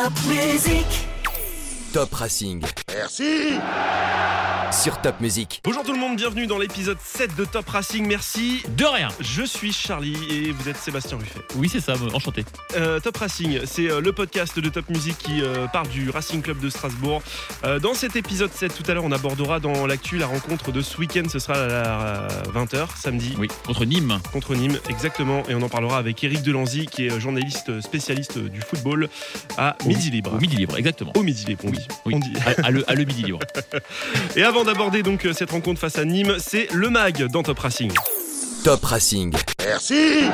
Top Racing. Merci Sur Top Music. Bonjour tout le monde, bienvenue dans l'épisode 7 de Top Racing, merci. De rien. Je suis Charlie et vous êtes Sébastien Ruffet. Oui, c'est ça, enchanté. Euh, Top Racing, c'est euh, le podcast de Top Music qui euh, part du Racing Club de Strasbourg. Euh, dans cet épisode 7, tout à l'heure, on abordera dans l'actu la rencontre de ce week-end. Ce sera à 20h, samedi, Oui, contre Nîmes. contre Nîmes, exactement. Et on en parlera avec Eric Delanzy, qui est journaliste spécialiste du football à Au- Midi Libre. Au Midi Libre, exactement. Au Midi Libre, on dit. Oui. On dit. À, à le, à le Midi Libre. Et avant d'aborder donc euh, cette rencontre face à Nîmes, c'est le MAG dans Top Racing. Top Racing. Merci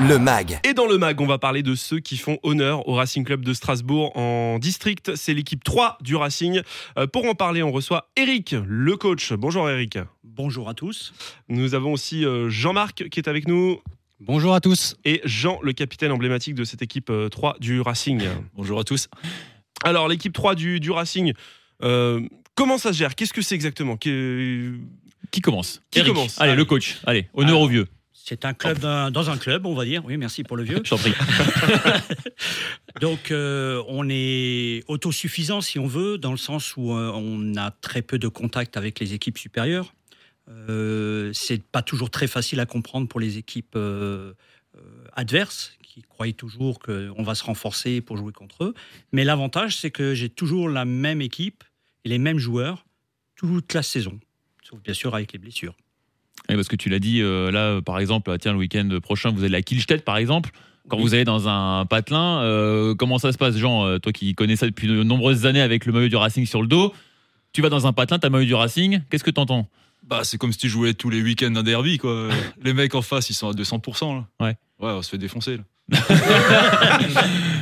Le MAG. Et dans le MAG, on va parler de ceux qui font honneur au Racing Club de Strasbourg en district. C'est l'équipe 3 du Racing. Euh, pour en parler, on reçoit Eric, le coach. Bonjour Eric. Bonjour à tous. Nous avons aussi euh, Jean-Marc qui est avec nous Bonjour à tous. et Jean, le capitaine emblématique de cette équipe euh, 3 du Racing. Bonjour à tous. Alors, l'équipe 3 du, du Racing, euh, comment ça se gère? Qu'est-ce que c'est exactement? Que- Qui commence? Qui Eric. commence? Allez, le coach. Allez, honneur Alors. au vieux. C'est un club d'un- dans un club, on va dire. Oui, merci pour le vieux. Je t'en prie. Donc, euh, on est autosuffisant, si on veut, dans le sens où euh, on a très peu de contact avec les équipes supérieures. Euh, c'est pas toujours très facile à comprendre pour les équipes euh, euh, adverses qui croyaient toujours qu'on va se renforcer pour jouer contre eux. Mais l'avantage, c'est que j'ai toujours la même équipe et les mêmes joueurs toute la saison, sauf bien sûr avec les blessures. Oui, parce que tu l'as dit, euh, là, par exemple, tiens, le week-end prochain, vous allez à Kielstedt, par exemple. Quand Oui. vous allez dans un patelin, euh, comment ça se passe, Jean Toi qui connais ça depuis de nombreuses années avec le maillot du Racing sur le dos, tu vas dans un patelin, t'as le maillot du Racing, qu'est-ce que t'entends? Bah, c'est comme si tu jouais tous les week-ends un derby, quoi. les mecs en face, ils sont à 200%, là. Ouais. Ouais, on se fait défoncer, là.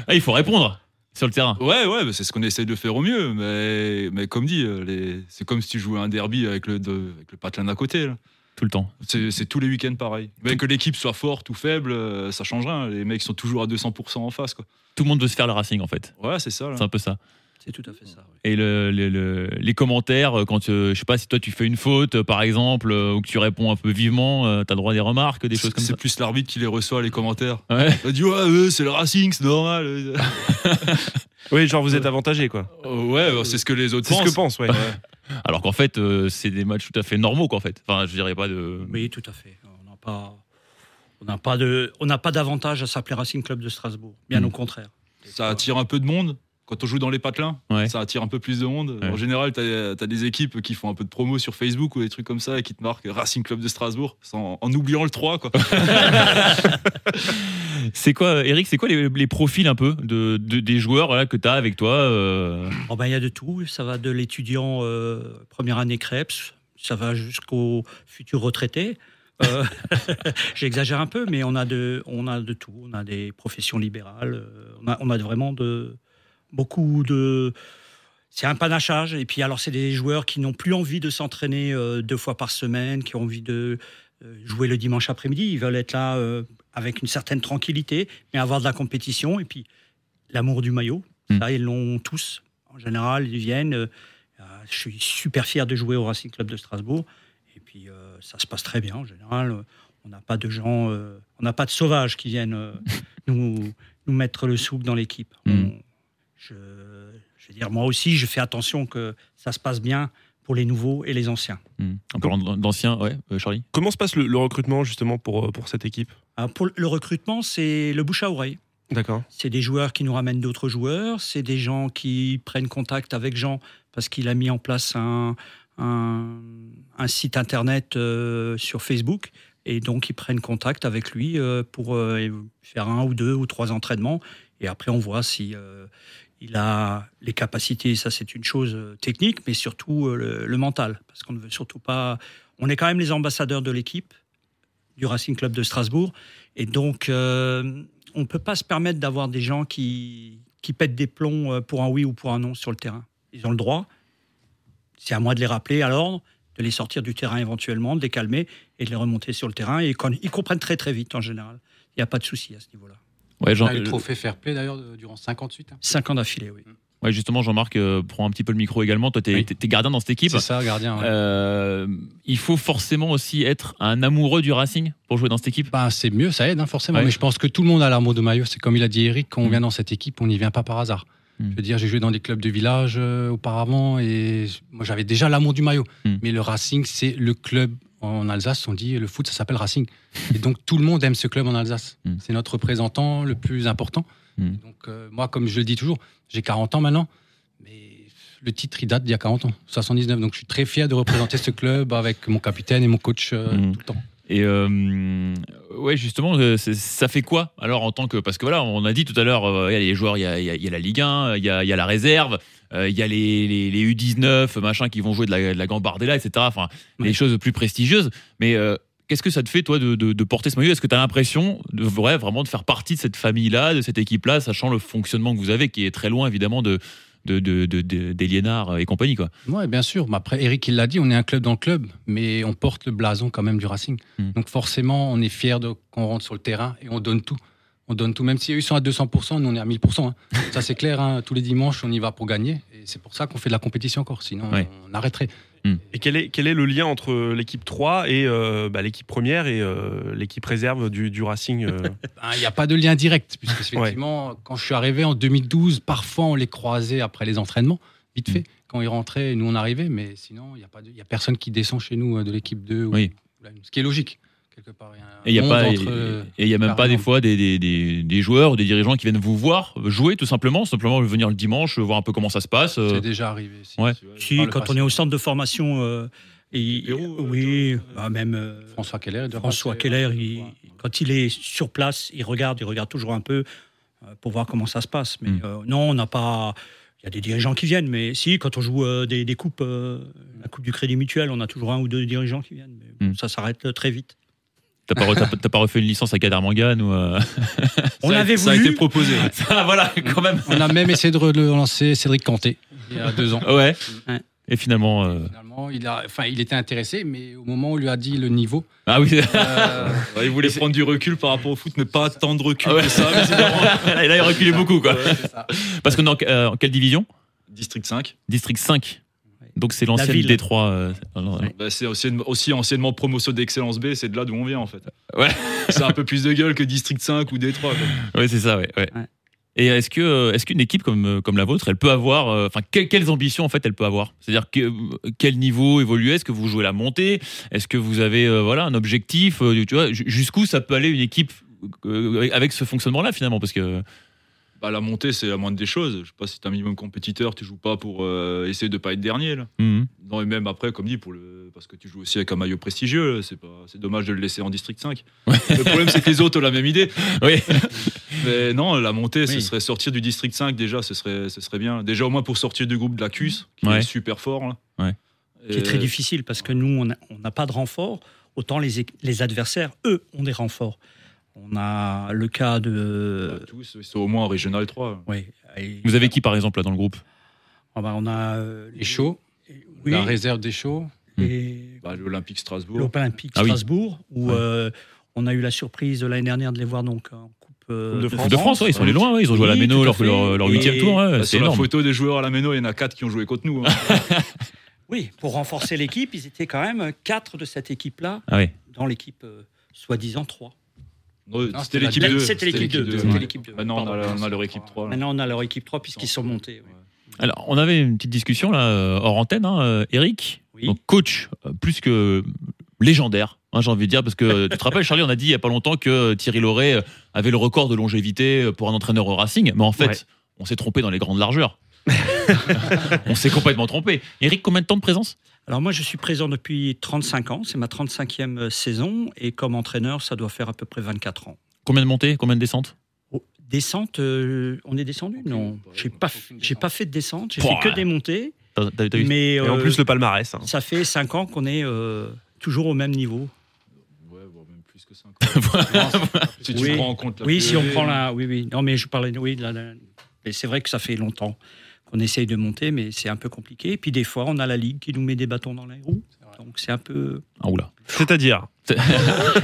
Ah, Il faut répondre sur le terrain. Ouais, ouais, bah, c'est ce qu'on essaye de faire au mieux. Mais, mais comme dit, euh, les... c'est comme si tu jouais un derby avec le, de- avec le patelin d'à côté, là. Tout le temps. C'est tous les week-ends pareil. Mais que l'équipe soit forte ou faible, euh, ça change rien. Les mecs sont toujours à 200% en face, quoi. Tout le monde veut se faire le Racing, en fait. Ouais, c'est ça. C'est un peu ça. C'est tout à fait ça. oui. Et le- le- le- les commentaires, euh, quand euh, je sais pas si toi tu fais une faute, euh, par exemple, euh, ou que tu réponds un peu vivement, euh, t'as le droit à des remarques, des choses comme C'est ça. plus l'arbitre qui les reçoit, les commentaires. Ouais. Il dit, ouais, c'est le Racing, c'est normal. Oui, genre vous êtes avantagé, quoi. Euh, ouais, bah, c'est ce que les autres C'est ce pensent. que pense, ouais. Alors qu'en fait, euh, c'est des matchs tout à fait normaux, qu'en fait. Enfin, je dirais pas de. Oui, tout à fait. On n'a pas, on n'a pas de, on n'a pas d'avantage à s'appeler Racing Club de Strasbourg. Bien Mm. au contraire. Ça attire un peu de monde. Quand on joue dans les patelins, Ouais. ça attire un peu plus de monde. Ouais. En général, tu as, des équipes qui font un peu de promo sur Facebook ou des trucs comme ça et qui te marquent Racing Club de Strasbourg sans- en oubliant le 3. Quoi. C'est quoi, Eric, c'est quoi les, les profils un peu de, de- des joueurs voilà, que tu as avec toi euh, Oh ben, il y a de tout. Ça va de l'étudiant euh, première année Krebs, ça va jusqu'au futur retraité. Euh, J'exagère un peu, mais on a de, on a de tout. On a des professions libérales. On a, on a vraiment de beaucoup de. C'est un panachage. Et puis alors, c'est des joueurs qui n'ont plus envie de s'entraîner euh, deux fois par semaine, qui ont envie de euh, jouer le dimanche après-midi. Ils veulent être là euh, avec une certaine tranquillité, mais avoir de la compétition. Et puis l'amour du maillot. Mm. Ça, ils l'ont tous. En général, ils viennent. je suis super fier de jouer au Racing Club de Strasbourg. Et puis, ça se passe très bien. En général, on n'a pas de gens, on n'a pas de sauvages qui viennent nous, nous mettre le souk dans l'équipe. Mm. On- Je, je veux dire, moi aussi, je fais attention que ça se passe bien pour les nouveaux et les anciens. hmm, En parlant d'anciens, ouais, euh, Charlie? Comment se passe le, le recrutement, justement, pour, euh, pour cette équipe? Alors, pour le recrutement, c'est le bouche à oreille. D'accord. C'est des joueurs qui nous ramènent d'autres joueurs. C'est des gens qui prennent contact avec Jean parce qu'il a mis en place un, un, un site internet euh, sur Facebook. Et donc, ils prennent contact avec lui euh, pour euh, faire un ou deux ou trois entraînements. Et après, on voit si euh, il a les capacités. Ça, c'est une chose euh, technique, mais surtout euh, le, mental. Parce qu'on ne veut surtout pas. On est quand même les ambassadeurs de l'équipe du Racing Club de Strasbourg. Et donc, euh, on ne peut pas se permettre d'avoir des gens qui, qui pètent des plombs pour un oui ou pour un non sur le terrain. Ils ont le droit. C'est à moi de les rappeler à l'ordre, de les sortir du terrain éventuellement, de les calmer et de les remonter sur le terrain. Et ils comprennent très très vite en général. Il n'y a pas de souci à ce niveau-là. Ouais, Jean, On a eu le euh, trophée fair play d'ailleurs durant 58. hein. Cinq ans d'affilée, oui. ouais, Ouais, justement, Jean-Marc euh, prend un petit peu le micro également. Toi, Oui. t'es- t'es gardien dans cette équipe. C'est ça, gardien. ouais. Euh, il faut forcément aussi être un amoureux du Racing pour jouer dans cette équipe. Ben, c'est mieux, ça aide hein, forcément. Ouais. Mais je pense que tout le monde a l'amour de maillot. C'est comme il a dit Eric, quand on Mm. vient dans cette équipe, on n'y vient pas par hasard. Mm. Je veux dire, j'ai joué dans des clubs de village euh, auparavant et moi j'avais déjà l'amour du maillot. Mm. Mais le Racing, c'est le club en Alsace. On dit le foot, ça s'appelle Racing. et donc tout le monde aime ce club en Alsace. Mm. C'est notre représentant le plus important. Mm. Et Donc euh, moi, comme je le dis toujours, j'ai 40 ans maintenant, mais le titre il date d'il y a 40 ans, 79. Donc je suis très fier de représenter ce club avec mon capitaine et mon coach euh, Mm. tout le temps. Et euh, ouais, justement, euh, ça fait quoi alors en tant que parce que voilà, on a dit tout à l'heure, euh, il y a les joueurs, il y a, il y la Ligue 1, il y a, il y a la réserve, euh, il y a les, les, les U19, machin, qui vont jouer de la, de la Gambardella, etc. Enfin, les choses plus prestigieuses. Mais euh, qu'est-ce que ça te fait toi de, de- de porter ce maillot? Est-ce que tu as l'impression de ouais, vraiment de faire partie de cette famille-là, de cette équipe-là, sachant le fonctionnement que vous avez, qui est très loin évidemment de de, de, de, de- des Liénards et compagnie quoi. Oui, bien sûr. Mais après, Eric, il l'a dit, on est un club dans le club, mais on porte le blason quand même du Racing. Mm. Donc forcément, on est fiers de qu'on rentre sur le terrain et on donne tout. On donne tout. Même si eux sont à 200%, nous on est à 1000%. hein. Ça c'est clair, hein. tous les dimanches on y va pour gagner. Et c'est pour ça qu'on fait de la compétition encore. Sinon, Ouais. on arrêterait. Et quel est, quel est le lien entre l'équipe 3 et euh, bah, l'équipe première et euh, l'équipe réserve du, du Racing euh Ben, Il n'y a pas de lien direct, puisque effectivement, quand je suis arrivé en 2012, parfois on les croisait après les entraînements, vite fait. Quand ils rentraient, nous on arrivait, mais sinon, il n'y a, pas de- il y a personne qui descend chez nous euh, de l'équipe 2. ou- Oui. ou la- ce qui est logique, quelque part. Il y a Et il y a monde pas, entre, et- euh, et il y a même pas des fois des, des, des, des joueurs ou des dirigeants qui viennent vous voir jouer tout simplement, simplement venir le dimanche, voir un peu comment ça se passe. euh. C'est déjà arrivé. si. Ouais. Si, quand passé. on est au centre de formation, euh, et, Pérou, euh, oui, John, bah, même euh, François Keller. François passer, Keller, euh, il- ouais. quand il est sur place, il regarde, il regarde toujours un peu euh, pour voir comment ça se passe. Mais Mm. euh, non, on n'a pas. Il y a des dirigeants qui viennent, mais si, quand on joue euh, des, des coupes, euh, la Coupe du Crédit Mutuel, on a toujours un ou deux dirigeants qui viennent. Mais bon, Mm. Ça s'arrête euh, très vite. T'as pas, re- t'as pas- t'as pas refait une licence à Kader Mangan ou euh, On Ça a- Ça été proposé. ça, voilà, quand même. On a même essayé de relancer Cédric Canté il y a deux ans. Ouais. Ouais. Et finalement, euh, Finalement, il, a, enfin, il était intéressé, mais au moment où on lui a dit le niveau, ah oui. euh, Ouais, il voulait prendre du recul par rapport au foot, mais pas tant de recul Ah ouais. que ça. visiblement. là, il reculait beaucoup quoi. ouais, c'est ça. Parce qu'on est en, euh, en quelle division? District 5. District 5. Donc c'est l'ancienne ville. Détroit. euh, Ouais. Bah, c'est aussi, aussi anciennement promotion d'excellence B, c'est de là d'où on vient en fait. Ouais. C'est un peu plus de gueule que District 5 ou D3. quoi. Ouais, c'est ça, ouais. ouais. Ouais. Et est-ce que euh, est-ce qu'une équipe comme euh, comme la vôtre, elle peut avoir, euh, enfin, que- quelles ambitions en fait elle peut avoir? C'est-à-dire que, quel niveau évoluer Est-ce que vous jouez la montée? Est-ce que vous avez euh, voilà un objectif? Euh, Tu vois, ju- jusqu'où ça peut aller une équipe euh, avec ce fonctionnement-là finalement? Parce que Bah, la montée, c'est la moindre des choses. Je sais pas si t'es un minimum compétiteur, tu joues pas pour euh, essayer de pas être dernier. Là. Mhm. Non, et même après, comme dit, pour le... parce que tu joues aussi avec un maillot prestigieux, c'est pas... c'est dommage de le laisser en District 5. Le problème, c'est que les autres ont la même idée. oui, Mais non, la montée, ce serait sortir du District 5 déjà, ce serait, ce serait bien. Déjà au moins pour sortir du groupe de la CUS, qui Ouais. est super fort. Là. Ouais. qui est très difficile parce que nous, on n'a pas de renfort. Autant les, les adversaires, eux, ont des renforts. On a le cas de. Bah, tous, ils sont au moins en Régional 3. Ouais, et- vous avez qui par exemple là dans le groupe Ah bah, on a euh, Les chauds, oui, la réserve des chauds. et Bah, L'Olympique Strasbourg. l'Olympique Ah oui. Strasbourg, où Ouais. euh, on a eu la surprise de l'année dernière de les voir donc en Coupe, euh, Coupe de Coupe de France, ouais, ils sont allés loin, ouais, ils ont joué à la Oui, Méno leur, leur, leur huitième Et- tour, ouais, Bah, c'est sur la photo des joueurs à la Méno, il y en a 4 qui ont joué contre nous. hein. Oui, pour renforcer l'équipe, ils étaient quand même quatre de cette équipe-là Ah oui. dans l'équipe euh, soi-disant 3. C'était l'équipe deux. 2. C'était l'équipe. Maintenant, on a, Pardon. on a leur équipe 3. là. Maintenant, on a leur équipe 3 puisqu'ils sont montés. Alors, on avait une petite discussion là euh, hors antenne, hein, euh, Eric, Oui. donc coach euh, plus que légendaire, hein, j'ai envie de dire, parce que tu te rappelles, Charlie, on a dit il y a pas longtemps que Thierry Loret avait le record de longévité pour un entraîneur au Racing, mais en fait, Ouais. on s'est trompé dans les grandes largeurs. on s'est complètement trompé. Eric, combien de temps de présence? Alors moi, je suis présent depuis 35 ans, c'est ma 35e saison, et comme entraîneur, ça doit faire à peu près 24 ans. Combien de montées Combien de descentes? Oh, Descente, euh, on est descendu? Non, j'ai pas- j'ai pas fait de descente, j'ai fait que des montées, T'as- t'as- t'as eu- mais Et en euh, plus, le palmarès. hein. ça fait 5 ans qu'on est euh, toujours au même niveau. Ouais, voire même plus que 5 Si tu Oui. prends en compte la Oui, si on prend la, oui, oui. Non, mais je parlais, oui, de la- la- mais c'est vrai que ça fait longtemps qu'on essaye de monter, mais c'est un peu compliqué. Et puis des fois, on a la ligue qui nous met des bâtons dans les roues, donc c'est un peu. Ah, oula. C'est-à-dire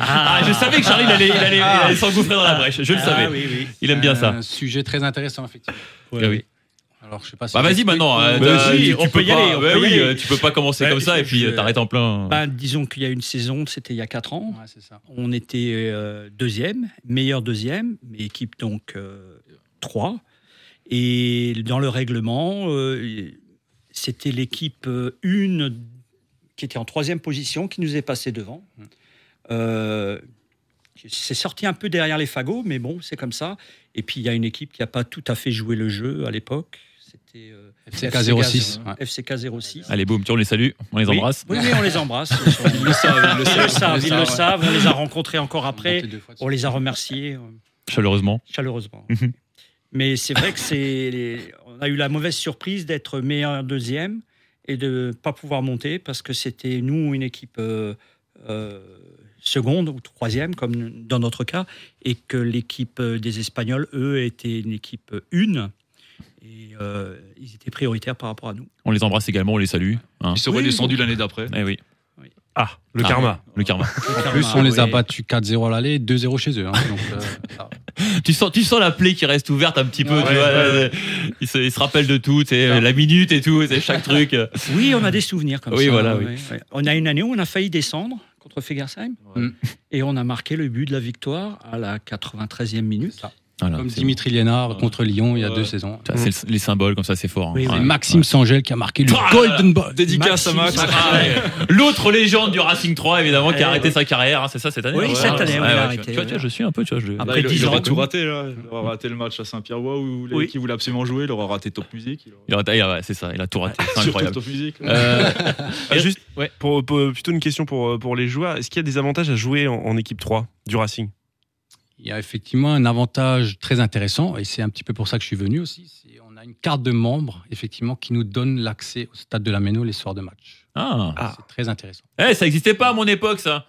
Ah, je savais que Charlie, il allait, il allait- il allait s'engouffrer dans la brèche. Je le Ah, savais. oui, oui. Il aime bien ça. Un sujet très intéressant, effectivement. Ah oui. Alors, je sais pas si Bah vas-y maintenant. euh, t'as- si, tu on peux peut y pas- aller, on bah peut y oui, aller. euh, tu peux pas commencer Ouais, comme ça et puis euh, t'arrêtes en plein. Ben, disons qu'il y a une saison, c'était il y a 4 ans. Ouais, c'est ça. On était euh, deuxième, meilleur deuxième, mais équipe donc 3. Et dans le règlement, euh, c'était l'équipe 1 qui était en troisième position qui nous est passée devant. Euh, c'est sorti un peu derrière les fagots, mais bon, c'est comme ça. Et puis il y a une équipe qui n'a pas tout à fait joué le jeu à l'époque. C'était euh, FCK 06. ouais. FCK 06. Allez, boum, tu on les salue, on les Oui. embrasse. Oui, oui, on les embrasse. Ils, le savent, ils le savent, ils le ouais. savent. On les a rencontrés encore après. On les a remerciés euh, Chaleureusement. chaleureusement. Mhm. Mais c'est vrai que c'est, les- on a eu la mauvaise surprise d'être meilleur deuxième et de ne pas pouvoir monter parce que c'était nous une équipe euh, euh, seconde ou troisième comme dans notre cas et que l'équipe euh, des Espagnols eux étaient une équipe une et euh, ils étaient prioritaires par rapport à nous. On les embrasse également, on les salue. hein. Ils seraient Oui, descendus l'année d'après. Eh oui, Ah, le Ah. karma. le karma. En plus, on les a Oui. battus 4-0 à l'aller, 2-0 chez eux. hein. Donc, euh, tu, sens, tu sens la plaie qui reste ouverte un petit peu. Ouais, tu vois, ouais, il, se, il se rappelle de tout, tu sais, la minute et tout, c'est chaque truc. Oui, on a des souvenirs comme Oui, ça. voilà, ouais, oui. ouais. On a une année où on a failli descendre contre Fegersheim Ouais. et on a marqué le but de la victoire à la 93e minute. ça. Voilà, Comme Dimitri Liénard Ouais. contre Lyon il y a deux saisons. bon. C'est le- les symboles, comme ça, c'est fort. hein. Oui, oui. Et Ouais. Maxime Sangel qui a marqué le Ah, Golden Ball. Dédicace à Max. Ah, ouais. L'autre légende du Racing 3, évidemment, qui a Eh, arrêté sa carrière, hein, c'est ça cette année Oui, ouais, cette année, arrêté, Tu vois, je suis un peu, tu vois. Je... Après il, 10 il aurait tout raté là. Il aura raté le match à Saint-Pierre-Ouah où Oui. qui voulait absolument jouer. Il aura raté Top Music. Il aura- c'est ça, il a tout raté. C'est incroyable. Top Music. Euh, Ah, juste, Ouais. pour, pour- plutôt une question pour, pour les joueurs. Est-ce qu'il y a des avantages à jouer en, en équipe 3 du Racing? Il y a effectivement un avantage très intéressant, et c'est un petit peu pour ça que je suis venu aussi. c'est On a une carte de membre, effectivement, qui nous donne l'accès au stade de la Méno les soirs de match. Ah. Ah. C'est très intéressant. Eh, ça n'existait pas à mon époque, ça.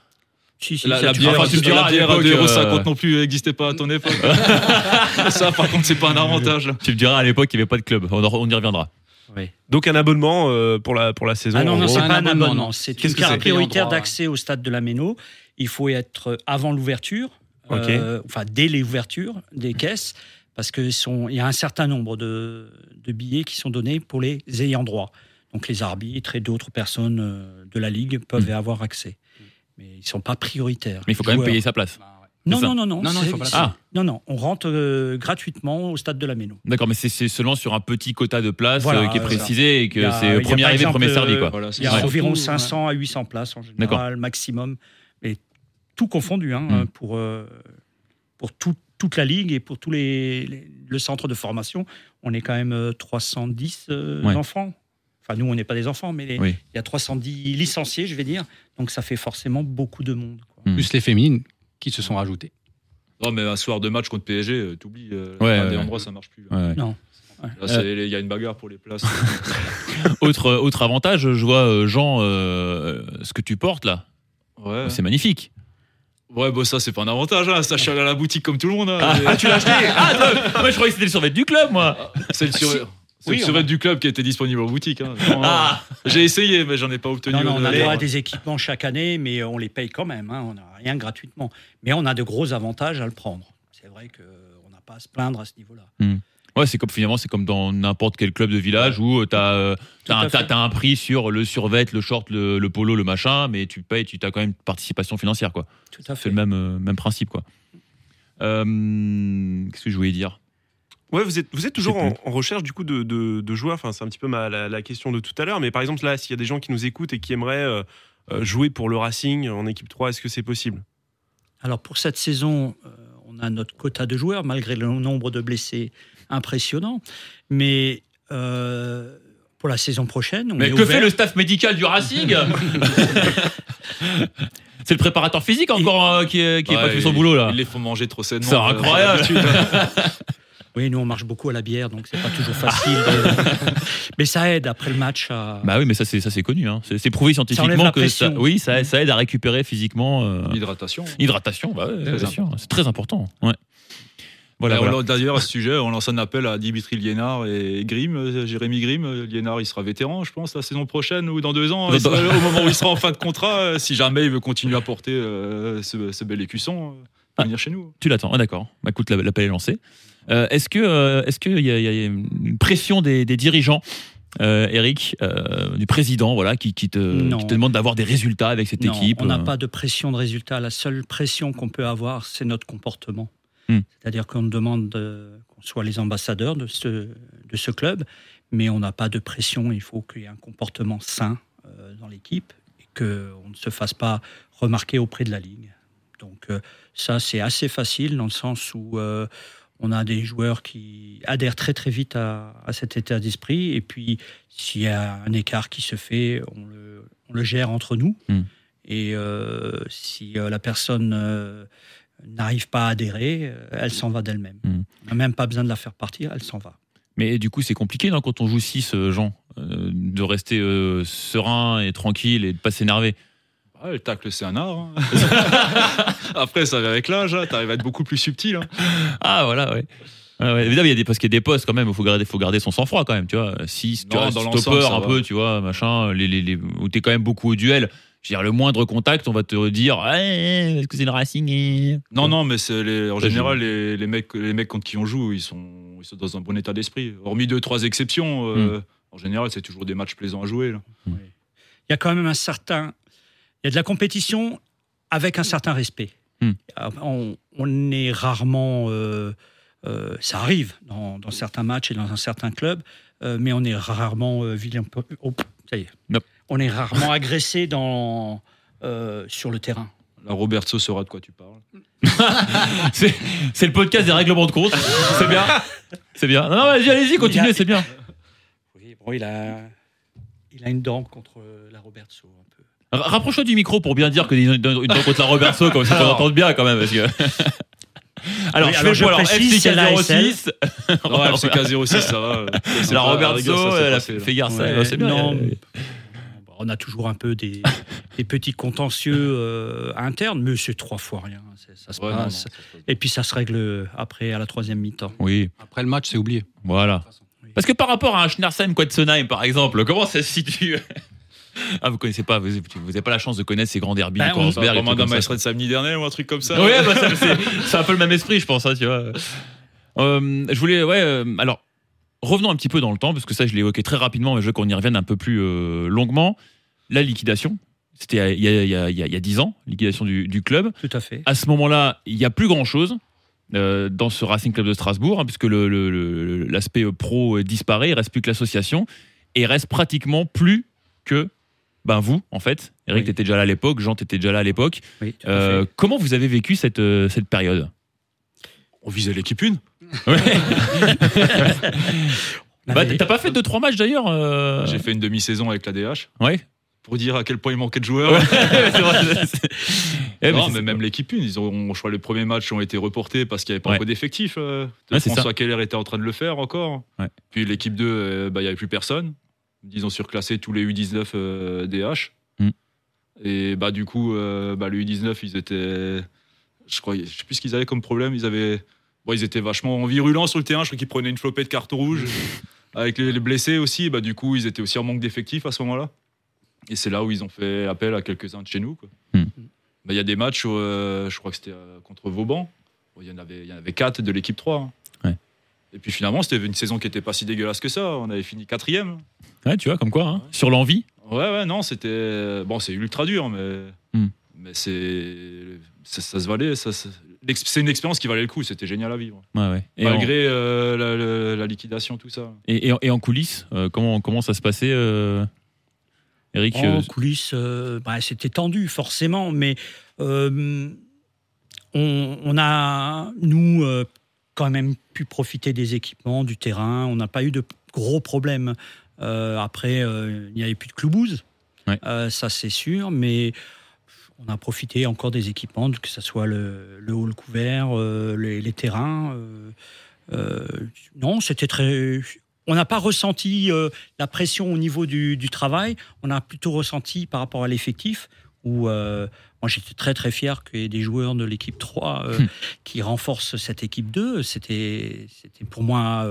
Si, si, La, la tu bière, enfin, tu me la diras, à bière à l'époque, 2,50€ euh, non plus n'existait pas à ton époque. ça, par contre, c'est pas un avantage. Tu me diras, à l'époque, il n'y avait pas de club. On, y reviendra. oui. Donc un abonnement euh, pour, la, pour la saison. Ah non, non, c'est pas un abonnement, abonnement. C'est une carte prioritaire d'accès au stade de la Méno. Il faut être avant l'ouverture, Euh, enfin dès l'ouverture des caisses, parce que sont, il y a un certain nombre de, de billets qui sont donnés pour les ayants droit. Donc les arbitres et d'autres personnes euh, de la ligue peuvent Mm. y avoir accès. Mais ils ne sont pas prioritaires. Mais il faut quand même payer sa place. Bah. Non, non, non, non. Non, non, pas payer. non, non, on rentre euh, gratuitement au stade de la Méno. D'accord, mais c'est- seulement sur un petit quota de place Voilà, euh, qui est précisé et que c'est premier arrivé, premier servi. Quoi. Voilà, Il y a environ ouais. 500 à 800 places en général, maximum. Tout confondu, hein, Mm. pour, euh, pour tout- toute la ligue et pour tous les, les- le centre de formation. On est quand même euh, 310 euh, Ouais. enfants. Enfin, nous, on n'est pas des enfants, mais les- Oui. il y a 310 licenciés, je vais dire. Donc, ça fait forcément beaucoup de monde. quoi. Mm. Plus les féminines qui se sont rajoutées. Non, mais un soir de match contre PSG, euh, t'oublies. euh, Ouais, à des ouais. endroits, ça marche plus. Ouais, ouais. Non. Il y a une bagarre pour les places. autre, autre avantage, je vois, euh, Jean, euh, ce que tu portes là, Ouais. c'est magnifique. Ouais, bon, ça, c'est pas un avantage. Hein. Ça, je suis allé à la boutique comme tout le monde. hein. Ah, Et- ah, tu l'as acheté Ah, toi, moi je croyais que c'était le survêt du club, moi. C'est le survêt. C'est Oui, le survêt a- du club qui était disponible en boutique. hein. Non, Ah, J'ai essayé, mais j'en ai pas obtenu. Non, non, on a au-delà. droit à des équipements chaque année, mais on les paye quand même. hein. On n'a rien gratuitement. Mais on a de gros avantages à le prendre. C'est vrai qu'on n'a pas à se plaindre à ce niveau-là. Ouais, c'est comme finalement, c'est comme dans n'importe quel club de village où tu as, à un, fait. t'as- t'as un prix sur le survêt, le short, le, le polo, le machin, mais tu payes, tu as quand même une participation financière, quoi. Tout à C'est fait. le même, euh, même principe, quoi. Euh, Qu'est-ce que je voulais dire? Ouais, vous êtes, vous êtes toujours en, en recherche du coup de, de- de joueurs. Enfin, c'est un petit peu ma- la, la question de tout à l'heure. Mais par exemple, là, s'il y a des gens qui nous écoutent et qui aimeraient euh, euh, jouer pour le Racing en équipe 3, est-ce que c'est possible? Alors pour cette saison, euh, on a notre quota de joueurs, malgré le nombre de blessés impressionnant. Mais euh, pour la saison prochaine, on Mais est que ouvert. fait le staff médical du Racing C'est le préparateur physique encore euh, qui n'a qui est Ouais, pas fait son boulot là. Ils les font manger trop sainement. C'est euh, incroyable. Oui, nous on marche beaucoup à la bière, donc c'est pas toujours facile. de- Mais ça aide après le match à. Bah oui, mais ça c'est ça c'est connu. Hein. C'est c'est prouvé scientifiquement que ça, oui, ça, ça aide à récupérer physiquement. euh, Hydratation. hydratation, bah ouais, c'est très important. Ouais. Voilà, D'ailleurs, à ce sujet, on lance un appel à Dimitri Liénard et Grimm, euh, Jérémy Grimm. Euh, Liénard, il sera vétéran, je pense, la saison prochaine ou dans deux ans. Dans- Il sera- au moment où il sera en fin de contrat, euh, si jamais il veut continuer à porter euh, ce, ce bel écusson, peut venir chez nous. Tu l'attends, ah, d'accord. Bah, écoute, la- l'appel est lancé. Euh, est-ce que euh, est-ce qu'il y, y a une pression des, des dirigeants, euh, Eric, euh, du président, voilà, qui, qui te, qui te demande d'avoir des résultats avec cette Non, équipe on n'a pas de pression de résultat. La seule pression qu'on peut avoir, c'est notre comportement. Hmm. C'est-à-dire qu'on demande de- qu'on soit les ambassadeurs de ce, de ce club, mais on n'a pas de pression. Il faut qu'il y ait un comportement sain euh, dans l'équipe et qu'on ne se fasse pas remarquer auprès de la Ligue. Donc euh, ça, c'est assez facile dans le sens où euh, on a des joueurs qui adhèrent très très vite à, à cet état d'esprit. Et puis, s'il y a un écart qui se fait, on le, on le gère entre nous. Hmm. Et euh, si euh, la personne euh, n'arrive pas à adhérer, euh, elle s'en va d'elle-même. Hmm. On n'a même pas besoin de la faire partir, elle s'en va. Mais du coup, c'est compliqué non, quand on joue 6 Jean, euh, de rester euh, serein et tranquille et de pas s'énerver? Ah, le tacle, c'est un art. hein. Après, ça va avec l'âge. hein. T'arrives à être beaucoup plus subtil. hein. Ah voilà, ouais. Ah ouais, évidemment, il y a des parce qu'il y a des postes quand même, il faut garder, faut garder son sang-froid quand même, tu vois. Si tu Non, restes dans l'ensemble, stopper un peu, tu vois, machin, les, les, les, où t'es quand même beaucoup au duel. Je veux dire, le moindre contact, on va te dire, Eh, est-ce que c'est le Racing Non, non, mais c'est les- en général, les, les mecs, les mecs contre qui on joue, ils sont, ils sont dans un bon état d'esprit. Hormis deux, trois exceptions, euh, en général, c'est toujours des matchs plaisants à jouer. là. Il y a quand même un certain. Il y a de la compétition avec un certain respect. Hmm. On, on est rarement. euh, euh, ça arrive dans, dans certains matchs et dans un certain club, euh, mais on est rarement euh, vilain. Oh, ça y est. Nope. On est rarement agressé dans, euh, sur le terrain. La Roberto saura de quoi tu parles. C'est le podcast des règlements de compte. C'est bien. C'est bien. Non, non, vas-y, allez-y, continuez, c'est bien. Oui, bon, il a, il a une dent contre la Roberto un peu. Ra- Rapproche-toi du micro pour bien dire que une, une dent contre la Roberto, comme ça qu'on entende bien quand même. Parce que... Alors, Oui, je alors, fais point. Alors, précise, c'est la FCK06. Non, FCK06, ça va. La Roberto, ça elle a fait garçon, Ouais, c'est bien. non, On a toujours un peu des, des petits contentieux euh, internes, mais c'est trois fois rien. c'est- Ça se Ouais, non, non, passe. ça se passe. Et puis ça se règle après à la troisième mi-temps. Oui, Après le match, c'est oublié. voilà. Parce que par rapport à un Schnarsheim Quatsenheim, par exemple, comment ça se situe? Ah, vous connaissez pas, vous n'avez pas la chance de connaître ces grands derbys Ben, de on- Vraiment d'un de samedi dernier ou un truc comme ça. Ouais, bah, c'est un peu le même esprit, je pense, hein, tu vois. Euh, je voulais, ouais, euh, alors, revenons un petit peu dans le temps, parce que ça, je l'ai évoqué très rapidement, mais je veux qu'on y revienne un peu plus euh, longuement. La liquidation, c'était il y a, 10 ans, liquidation du, du club. Tout à fait. À ce moment-là, il n'y a plus grand-chose. euh, dans ce Racing Club de Strasbourg, hein, puisque l'aspect pro disparaît, il reste plus que l'association, et il reste pratiquement plus que ben vous, en fait. Eric, Oui. tu étais déjà là à l'époque, Jean, tu étais déjà là à l'époque. Oui, Euh, comment vous avez vécu cette, cette période? On visait l'équipe une. On Bah, avait- T'as pas fait 2-3 matchs d'ailleurs euh, J'ai fait une demi-saison avec la DH Ouais. pour dire à quel point il manquait de joueurs. Vrai, Eh, non, c'est- mais même l'équipe une, ils ont, je crois, les premiers matchs ont été reportés parce qu'il n'y avait pas Ouais. encore d'effectifs. euh. Ouais, François Keller était en train de le faire encore. Ouais. Puis l'équipe 2, euh, bah, il n'y avait plus personne. Ils ont surclassé tous les U19 euh, DH. Mm. Et bah, du coup, euh, bah, les U19, ils étaient. Je crois, je sais plus ce qu'ils avaient comme problème. Ils avaient. Bon, ils étaient vachement virulents sur le terrain. Je crois qu'ils prenaient une flopée de cartes rouges. Avec les, les blessés aussi, bah, du coup, ils étaient aussi en manque d'effectifs à ce moment-là. Et c'est là où ils ont fait appel à quelques-uns de chez nous. Hmm. Bah, Il y a des matchs, où, euh, je crois que c'était euh, contre Vauban. Bon, Il y, en avait, il y en avait quatre de l'équipe 3. hein. Ouais. Et puis finalement, c'était une saison qui n'était pas si dégueulasse que ça. On avait fini quatrième. Ouais, tu vois, comme quoi, hein, sur l'envie. Ouais, ouais, non, c'était. Bon, c'est ultra dur, mais. Hmm. Mais c'est. Ça, ça se valait. Ça, ça- l'ex- C'est une expérience qui valait le coup. C'était génial à vivre. Ouais, ouais. Et, en, Malgré euh, la, la- la liquidation, tout ça. et, et en- et en coulisses, euh, comment, comment ça se passait, euh, Eric En euh, coulisses, euh, bah, c'était tendu forcément, mais euh, on, on a, nous, euh, quand même pu profiter des équipements, du terrain. On n'a pas eu de gros problèmes. Euh, après, euh, il n'y avait plus de Ouais. Euh, ça c'est sûr, mais on a profité encore des équipements, que ce soit le, le hall couvert, euh, les, les terrains. euh, euh, non, c'était très. On n'a pas ressenti la pression au niveau du, du travail. On a plutôt ressenti par rapport à l'effectif où moi j'étais très très fier qu'il y ait des joueurs de l'équipe 3 euh, Hmm. qui renforcent cette équipe 2. C'était c'était pour moi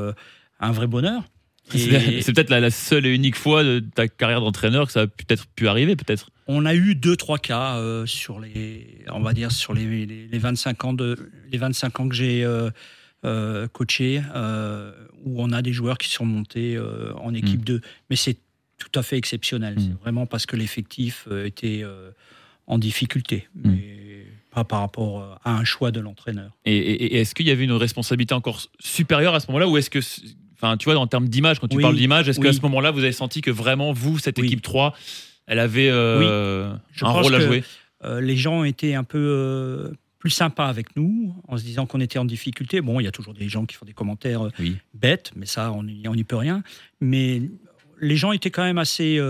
un vrai bonheur. C'est Et c'est peut-être la, la seule et unique fois de ta carrière d'entraîneur que ça a peut-être pu arriver, peut-être. on a eu deux, trois cas euh, sur les, on va dire sur les, les, les 25 ans de, les 25 ans que j'ai euh, euh, coaché, où on a des joueurs qui sont montés en équipe 2. Mais c'est tout à fait exceptionnel. Mm. C'est vraiment parce que l'effectif était en difficulté, Mm. mais pas par rapport à un choix de l'entraîneur. Et, et- et est-ce qu'il y avait une responsabilité encore supérieure à ce moment-là ou est-ce que, enfin, tu vois, en termes d'image, quand tu Oui, parles d'image, est-ce oui. qu'à ce moment-là, vous avez senti que vraiment, vous, cette Oui. équipe 3, elle avait euh, un rôle à que- jouer Euh, les gens étaient un peu euh, plus sympas avec nous, en se disant qu'on était en difficulté. Bon, il y a toujours des gens qui font des commentaires bêtes, mais ça, on n'y on peut rien. Mais les gens étaient quand même assez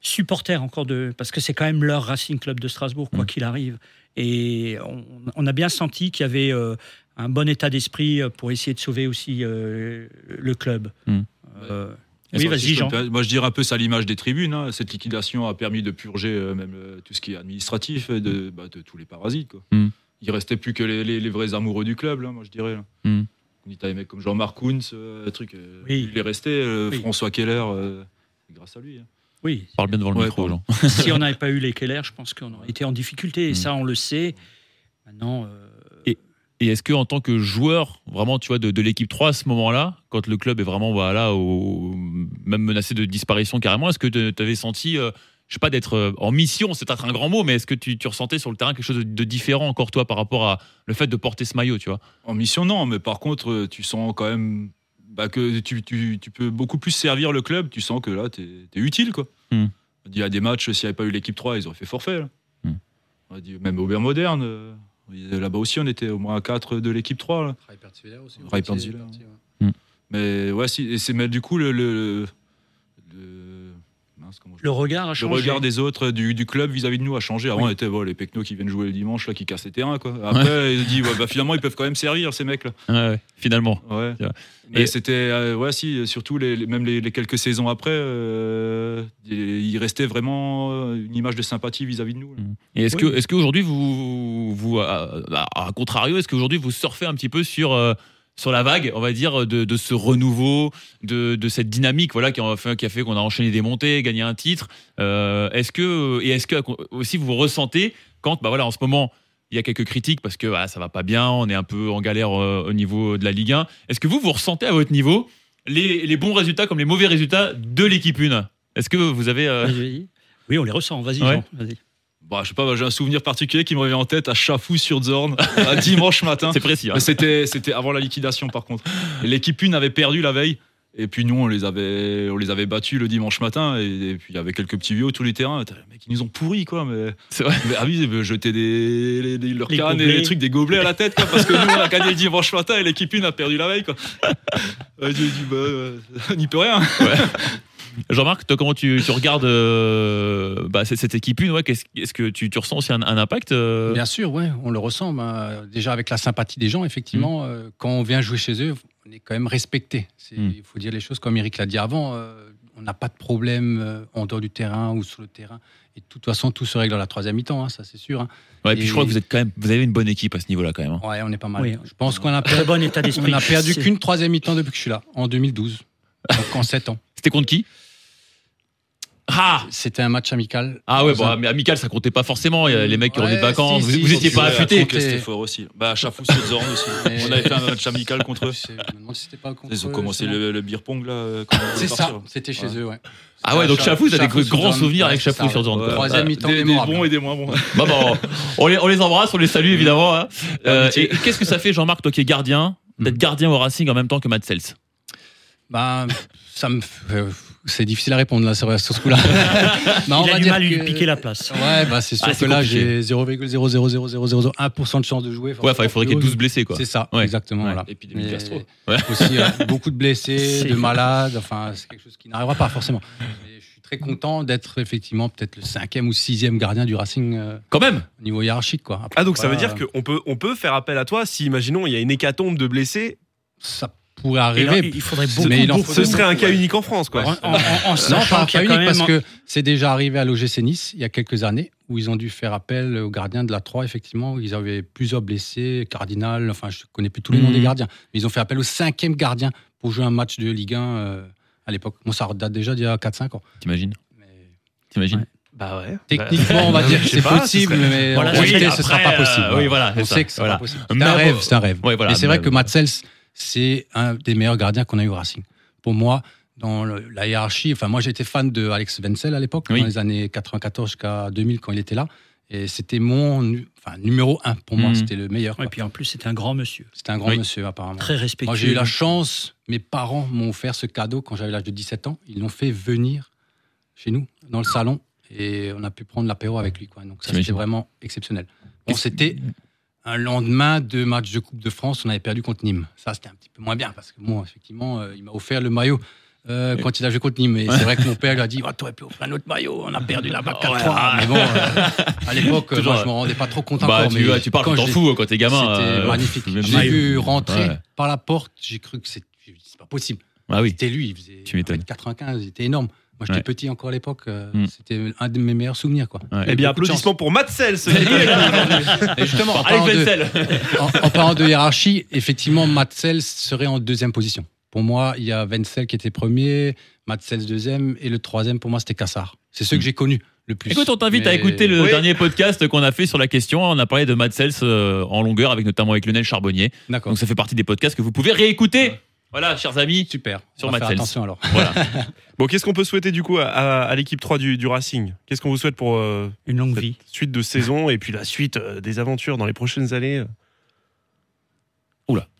supporters encore de. Parce que c'est quand même leur Racing Club de Strasbourg, quoi Mm. qu'il arrive. Et on, on a bien senti qu'il y avait euh, un bon état d'esprit euh, pour essayer de sauver aussi euh, le club. Mm. Euh, oui, vas-y, Jean. Moi, je dirais un peu ça à l'image des tribunes. hein. Cette liquidation a permis de purger euh, même euh, tout ce qui est administratif et de, bah, de tous les parasites. Quoi. Mm. Il restait plus que les, les- les vrais amoureux du club, là, moi, je dirais. Là. Mm. On y a des mecs comme Jean-Marc Kounz, euh, truc, euh, Oui. il est resté. euh, Oui. François Keller, euh, grâce à lui. hein. Oui, Parle bien devant le Ouais, micro. Jean. si on n'avait pas eu les Keller, je pense qu'on aurait été en difficulté. Et Mm. ça, on le sait. Maintenant, euh, Et est-ce que en tant que joueur, vraiment, tu vois, de, de l'équipe 3 à ce moment-là, quand le club est vraiment voilà, au, même menacé de disparition carrément, est-ce que tu avais senti, euh, je sais pas, d'être euh, en mission, c'est peut-être un grand mot, mais est-ce que tu, tu ressentais sur le terrain quelque chose de, de différent encore toi par rapport à le fait de porter ce maillot, tu vois? En mission, non, mais par contre, euh, tu sens quand même bah, que tu, tu- tu peux beaucoup plus servir le club. Tu sens que là, tu es, utile. Quoi. Hmm. Il y a des matchs, s'il n'y avait pas eu l'équipe 3, ils auraient fait forfait. là. Hmm. On a dit, même Aubert Moderne, euh, là-bas aussi, on était au moins à 4 de l'équipe 3. là. aussi. Ouais. Mais ouais, si, et c'est mais du coup le, le, le regard a le changé. regard des autres du, du club vis-à-vis de nous a changé. Avant, Oui. on était bon, les pecnos qui viennent jouer le dimanche, là, qui cassent les terrains. Quoi. Après, il dit, ouais, bah, finalement, ils peuvent quand même servir, ces mecs-là. Ouais, ouais, Finalement. Ouais. Et- c'était, euh, ouais, si, surtout les, les- même les, les quelques saisons après, euh, il restait vraiment euh, une image de sympathie vis-à-vis de nous. là. Et est-ce Oui. que, est-ce qu'aujourd'hui vous, vous, à, à- à contrario, est-ce qu'aujourd'hui vous surfez un petit peu sur euh, sur la vague, on va dire, de, de ce renouveau, de, de cette dynamique, voilà, qui a fait, qu'on a enchaîné des montées, gagné un titre. Euh, est-ce que et est-ce que aussi vous ressentez quand, bah voilà, en ce moment. Il y a quelques critiques parce que ah, ça va pas bien, on est un peu en galère euh, au niveau de la Ligue 1. Est-ce que vous, vous ressentez à votre niveau les, les bons résultats comme les mauvais résultats de l'équipe 1 Est-ce que vous avez. euh. Oui, on les ressent. Vas-y, Ouais. Jean. Vas-y. Bah, je sais pas, bah, j'ai un souvenir particulier qui me revient en tête à Chafou sur Zorn, un dimanche matin. C'est précis. hein. C'était, c'était avant la liquidation par contre. L'équipe 1 avait perdu la veille. Et puis nous, on les avait, on les avait battus le dimanche matin. Et, et puis il y avait quelques petits vieux tous les terrains. Les mecs, ils nous ont pourris quoi. Mais, C'est vrai. mais ah oui, ils jetaient des, les- les- leurs Les cannes et les trucs, des gobelets à la tête quoi. Parce que nous, on a gagné le dimanche matin et l'équipe 1 a perdu la veille quoi. Euh, J'ai dit, bah, euh, on n'y peut rien. Jean-Marc, toi, comment tu, tu regardes euh, bah, cette, cette équipe une ouais, Est-ce que tu, tu ressens aussi un, un impact euh, Bien sûr, ouais, on le ressent. bah, déjà avec la sympathie des gens, effectivement, euh, quand on vient jouer chez eux, on est quand même respecté. C'est- Mm. Il faut dire les choses comme Eric l'a dit avant. euh, on n'a pas de problème euh, en dehors du terrain ou sur le terrain. Et de toute façon, tout se règle dans la troisième mi-temps, hein, ça c'est sûr. hein. Ouais, et puis je crois que vous êtes quand même, vous avez une bonne équipe à ce niveau-là quand même. hein. Ouais, on est pas mal. Oui. Je pense qu'on a, Très per- bon état on a perdu qu'une troisième mi-temps depuis que je suis là, en 2012. Donc en 7 ans. C'était contre qui? Ah C'était un match amical. ah ouais, bon, un- mais amical, ça comptait pas forcément. Il y a les mecs qui revenaient de Ouais, vacances. si, vous, si, vous si, étiez si, pas ouais, affûté. contre- C'était fort aussi. Bah, Chafou sur Zorn aussi. Mais- On avait fait un match amical contre eux. Pas contre Ils ont commencé le, le beer pong là. euh, C'est est ça, parti, c'était chez Ouais. eux, ouais. Ah ouais, donc Chafou, t'as des grands Zorn. souvenirs avec Ouais, c'est Chafou ça, sur ouais. Zorn. Ouais. Troisième bah, mi-temps des, bons et des moins bons. Bah, bon, on, les, embrasse, on les salue évidemment. hein. Euh, et qu'est-ce que ça fait, Jean-Marc, toi qui es gardien, d'être Mhm. gardien au Racing en même temps que Matt Sels Ben, ça me, euh, c'est difficile à répondre là sur, ce coup-là. Ben, on Il va a du dire mal à lui que- piquer la place. Ouais, bah c'est sûr Ah, que là j'ai 0,0000001% de chance de jouer. Ouais, il faudrait qu'il y ait 12 blessés quoi. C'est ça, Ouais. exactement. Ouais. Voilà. Épidémie gastro. Aussi euh, beaucoup de blessés, de malades. Enfin, c'est quelque chose qui n'arrivera pas forcément. Et je suis très content d'être effectivement peut-être le cinquième ou sixième gardien du Racing euh, Quand même au niveau hiérarchique, quoi. Après, Ah, donc ça veut dire qu'on peut, on peut faire appel à toi si, imaginons, il y a une hécatombe de blessés. ça pourrait là, arriver. il faudrait beaucoup, Mais il en Ce serait un cas unique en France, quoi. En, en- en- en Non, pas, a quand unique, parce que c'est déjà arrivé à l'OGC Nice il y a quelques années où ils ont dû faire appel aux gardiens de la 3, effectivement, où ils avaient plusieurs blessés, Cardinal, enfin je connais plus tous les noms Mhm. des gardiens, mais ils ont fait appel au cinquième gardien pour jouer un match de Ligue 1 euh, à l'époque. Moi, ça date déjà d'il y a 4-5 ans. T'imagines Mais T'imagines Ouais. Bah ouais. Techniquement, on va dire que c'est possible, serait- mais Voilà, en réalité, ce sera pas possible. euh, oui, voilà, On c'est sait que ce voilà. sera pas possible. C'est Mais un bon, rêve, c'est un rêve. ouais, voilà, et c'est vrai mais- que Matzels, c'est un des meilleurs gardiens qu'on a eu au Racing. Pour moi, dans le- la hiérarchie, enfin, moi, j'étais fan de Alex Wenzel à l'époque, Oui. dans les années 94 jusqu'à 2000, quand il était là. Et c'était mon enfin, numéro un. Pour moi, Mhm. c'était le meilleur. quoi. Et puis en plus, c'était un grand monsieur, C'était un grand Oui. monsieur, apparemment. très respectueux. Moi, j'ai eu la chance, mes parents m'ont offert ce cadeau quand j'avais l'âge de 17 ans. Ils l'ont fait venir chez nous, dans le salon, et on a pu prendre l'apéro avec lui. Quoi. Donc, ça, c'était vraiment exceptionnel. Bon, c'était un lendemain de match de Coupe de France, on avait perdu contre Nîmes. Ça, c'était un petit peu moins bien, parce que moi, effectivement, euh, il m'a offert le maillot. euh, quand il a joué contre Nîmes. Et c'est vrai que mon père lui a dit oh, T'aurais pu offrir un autre maillot, on a perdu là-bas 4-3. Mais bon, euh, à l'époque, moi, je me rendais pas trop compte Bah, encore. tu, mais tu parles, t'en fous quand t'es gamin. C'était magnifique. l'ai vu rentrer Ouais. par la porte, j'ai cru que c'est pas possible. Ah oui. C'était lui, il faisait Tu m'étonnes. 95, il était énorme. Moi, j'étais Ouais. petit encore à l'époque, euh, Mm. c'était un de mes meilleurs souvenirs. Quoi. Ouais. Eh bien, applaudissements pour qui avec nous. Et justement, en parlant, de, en, en parlant de hiérarchie, effectivement, Matzels serait en deuxième position. Pour moi, il y a Wenzel qui était premier, Matzels deuxième, et le troisième, pour moi, c'était Cassard. C'est ceux que j'ai connus le plus. Écoute, on t'invite à écouter le Oui. dernier podcast qu'on a fait sur la question. On a parlé de Matt Sells euh, en longueur, avec notamment avec Lionel Charbonnier. D'accord. Donc ça fait partie des podcasts que vous pouvez réécouter. Voilà, chers amis. Super. Sur Matzels. attention alors. Voilà. Bon, qu'est-ce qu'on peut souhaiter du coup à, à- à l'équipe 3 du, du Racing? Qu'est-ce qu'on vous souhaite pour euh, Une longue cette vie. suite de saison et puis la suite euh, des aventures dans les prochaines années?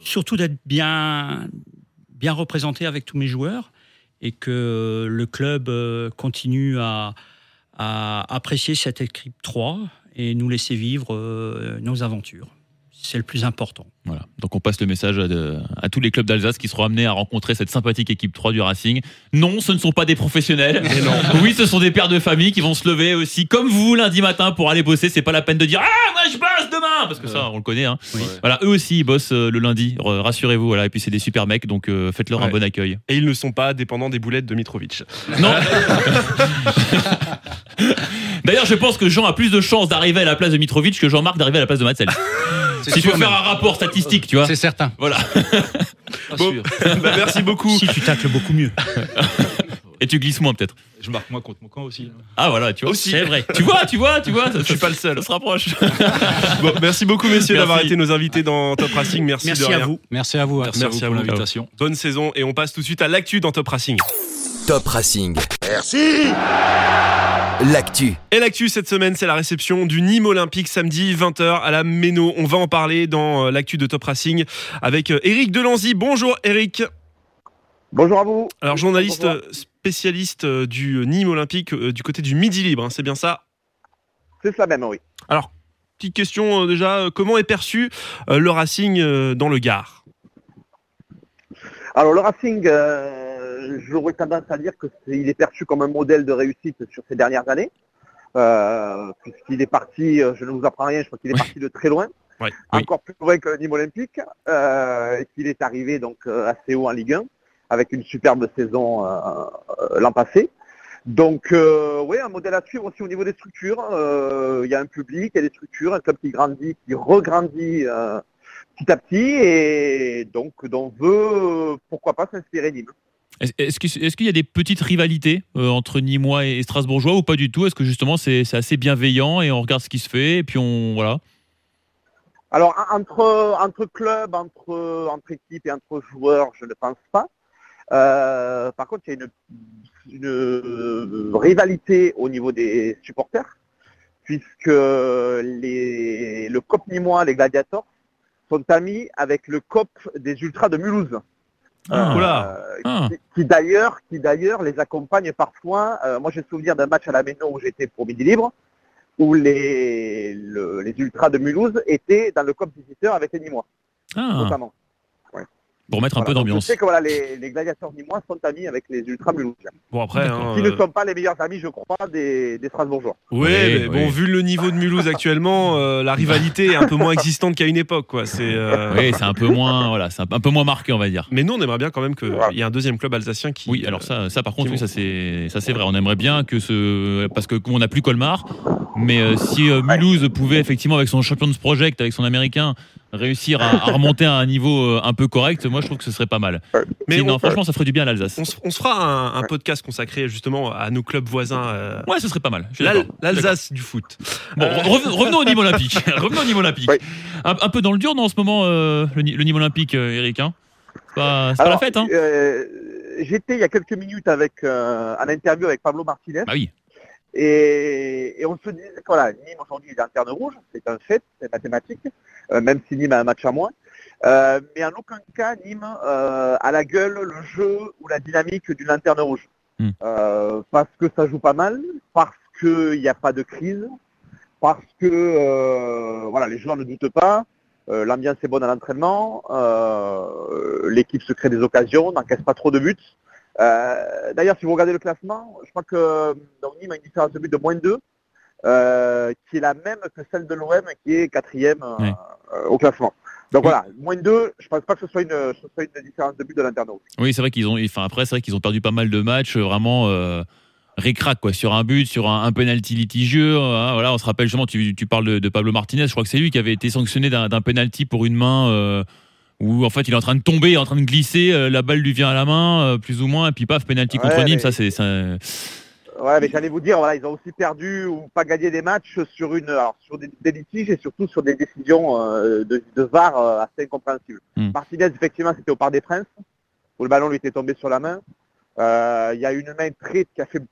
Surtout d'être bien, bien représenté avec tous mes joueurs et que le club euh, continue à, à apprécier cette équipe 3 et nous laisser vivre euh, nos aventures. C'est le plus important. Voilà. Donc on passe le message à, de- à tous les clubs d'Alsace qui seront amenés à rencontrer cette sympathique équipe 3 du Racing. Non, ce ne sont pas des professionnels. Oui, ce sont des pères de famille qui vont se lever aussi, comme vous, lundi matin pour aller bosser. C'est pas la peine de dire Ah, moi je bosse demain Parce que ça, on le connaît. Hein. Oui. Voilà, eux aussi, ils bossent euh, le lundi. Rassurez-vous. Voilà. Et puis c'est des super mecs, donc euh, faites-leur un bon accueil. et ils ne sont pas dépendants des boulettes de Mitrovic. Non D'ailleurs, je pense que Jean a plus de chances d'arriver à la place de Mitrovic que Jean-Marc d'arriver à la place de Matzel. S'il faut sûr, faire un rapport statistique, tu vois. C'est certain. Voilà. Bon, bah, merci beaucoup. Si tu tacles beaucoup mieux. Et tu glisses moins peut-être. Je marque moi contre mon camp aussi. Ah voilà, tu vois. Aussi. C'est vrai. Tu vois, tu vois, tu vois. Ça, Je suis pas le seul. Ça se rapproche. Bon, merci beaucoup messieurs d'avoir été nos invités dans Top Racing. Merci, Merci de à vous. Merci à vous. hein. Merci, Merci à vous vous. pour l'invitation. Bonne saison et on passe tout de suite à l'actu dans Top Racing. Top Racing. Merci. L'actu. Et l'actu cette semaine, c'est la réception du Nîmes Olympique samedi 20h à la Méno. On va en parler dans euh, l'actu de Top Racing avec euh, Eric Delanzy. Bonjour Eric. Bonjour à vous. Alors journaliste Bonjour. euh, spécialiste euh, du Nîmes Olympique euh, du côté du Midi Libre, hein, c'est bien ça? C'est cela même, oui. Alors, petite question euh, déjà, euh, comment est perçu euh, le Racing euh, dans le Gard? Alors le Racing, euh, j'aurais tendance à dire que c'est- il est perçu comme un modèle de réussite sur ces dernières années, euh, puisqu'il est parti, euh, je ne vous apprends rien, je crois qu'il est Oui. parti de très loin. Oui. encore plus loin que le Nîmes Olympique, euh, et qu'il est arrivé donc assez haut en Ligue 1 avec une superbe saison l'an passé. Donc, euh, oui, un modèle à suivre aussi au niveau des structures. Euh, Il y a un public, il y a des structures, un club qui grandit, qui regrandit euh, petit à petit, et donc dont veut, pourquoi pas, s'inspirer Nîmes. Est-ce qu'il y a des petites rivalités euh, entre Nîmois et Strasbourgeois ou pas du tout? Est-ce que justement c'est assez bienveillant et on regarde ce qui se fait et puis on voilà. Alors, en- entre, clubs, entre, équipes et entre joueurs, je ne pense pas. Euh, par contre, il y a une, euh, rivalité au niveau des supporters, puisque le COP Nîmois, les Gladiators, sont amis avec le COP des Ultras de Mulhouse. Ah. Euh, Ah. qui- qui d'ailleurs qui d'ailleurs les accompagne parfois. Euh, moi j'ai souvenir d'un match à la Méno où j'étais pour Midi Libre, où les, le- les ultras de Mulhouse étaient dans le visiteur avec les Nîmois, Ah, notamment. Pour mettre un Voilà. peu d'ambiance. Je sais que voilà, les, les gladiateurs nîmois sont amis avec les ultras mulhousiens, Bon après, hein, qui euh, ne sont pas les meilleurs amis, je crois, des, des Strasbourgeois. ouais, Oui, mais oui. bon, vu le niveau de Mulhouse actuellement, euh, la rivalité est un peu moins existante qu'à une époque, quoi. C'est. euh, Oui, c'est un peu moins voilà, c'est un, un peu moins marqué on va dire. Mais nous, on aimerait bien quand même qu'il Voilà. y ait un deuxième club alsacien qui. Oui, alors ça, ça par contre, oui, ça c'est, ça c'est vrai. On aimerait bien que ce, parce que on n'a plus Colmar, mais euh, si euh, Mulhouse pouvait effectivement avec son Champions Project, avec son américain, réussir à, à remonter à un niveau euh, un peu correct, moi je trouve que ce serait pas mal. Mais non, on- franchement, ça ferait du bien à l'Alsace. On se, on se fera un, un podcast consacré justement à nos clubs voisins. euh, Ouais, ce serait pas mal. L'Alsace du foot. Bon, Euh, reven- revenons au niveau olympique. revenons au niveau olympique. Oui. Un, un peu dans le dur, non, en ce moment, euh, le, ni- le niveau olympique, Eric. Hein? C'est pas, la fête, hein? J'étais il y a quelques minutes avec en interview avec Pablo Martinez. Bah oui. Et, et on se dit voilà, Nîmes aujourd'hui est lanterne rouge, c'est un fait, c'est mathématique, euh, même si Nîmes a un match à moins. Euh, mais en aucun cas, Nîmes euh, a la gueule, le jeu ou la dynamique d'une lanterne rouge. Hmm. Parce que ça joue pas mal, parce qu'il n'y a pas de crise, parce que voilà, les joueurs ne doutent pas, l'ambiance est bonne à l'entraînement, l'équipe se crée des occasions, n'encaisse pas trop de buts. Euh, D'ailleurs, si vous regardez le classement, je crois que donc, Nîmes a une différence de but de moins 2, euh, qui est la même que celle de l'OM, qui est quatrième euh, euh, au classement. Donc Oui. voilà, moins 2, je pense pas que ce soit une, ce soit une différence de but de l'internaute. Oui, c'est vrai qu'ils ont. Enfin, après, c'est vrai qu'ils ont perdu pas mal de matchs, euh, vraiment. Euh, Récrac quoi sur un but sur un, un penalty litigieux hein, voilà on se rappelle justement tu, tu parles de, de Pablo Martinez je crois que c'est lui qui avait été sanctionné d'un d'un penalty pour une main euh, où en fait il est en train de tomber il est en train de glisser euh, la balle lui vient à la main euh, plus ou moins et puis paf penalty contre Ouais, Nîmes mais- ça c'est ça- Ouais, mais j'allais vous dire, voilà, ils ont aussi perdu ou pas gagné des matchs sur une, alors, sur des, des litiges et surtout sur des décisions euh, de, de VAR assez incompréhensibles. Hmm. Martinez, effectivement, c'était au Parc des Princes, où le ballon lui était tombé sur la main. Il y a une main très qui a fait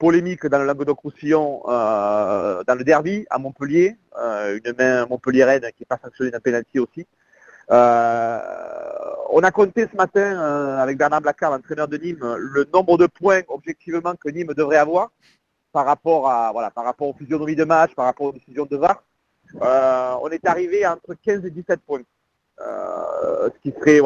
polémique dans le Languedoc-Roussillon, dans le derby à Montpellier, une main montpelliéraine qui n'est pas sanctionnée d'un penalty aussi. Euh, on a compté ce matin euh, avec Bernard Blacard, l'entraîneur de Nîmes, le nombre de points objectivement que Nîmes devrait avoir par rapport à voilà par rapport aux de match, par rapport aux décisions de VAR. Euh, on est arrivé entre 15 et 17 points, ce qui serait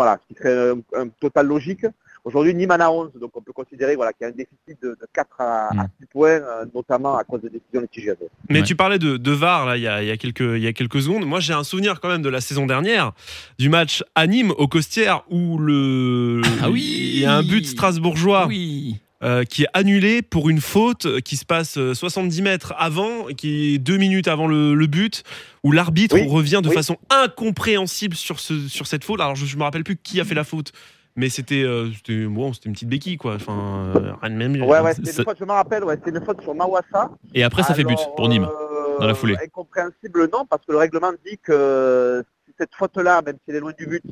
un total logique. Aujourd'hui, Nîmes en a 11, donc on peut considérer voilà qu'il y a un déficit de, de 4 à, à Mm. 6 points, euh, notamment à cause des décisions litigieuses. Mais Ouais. tu parlais de, de VAR là, il y, a, il y a quelques, il y a quelques secondes. Moi, j'ai un souvenir quand même de la saison dernière, du match à Nîmes au Costières où le Ah oui il y a un but strasbourgeois oui euh, qui est annulé pour une faute qui se passe euh, 70 mètres avant, qui est deux minutes avant le, le but, où l'arbitre Oui, revient de oui. façon incompréhensible sur, ce, sur cette faute. Alors, je ne me rappelle plus qui a fait la faute. Mais c'était euh, c'était bon, c'était une petite béquille quoi. Enfin, euh, rien de même. Ouais, ouais, c'était une faute, je me rappelle, ouais, c'était une faute sur Mawassa. et après ça fait but pour Nîmes euh, dans la foulée. Incompréhensible, non, parce que le règlement dit que si cette faute-là, même si elle est loin du but,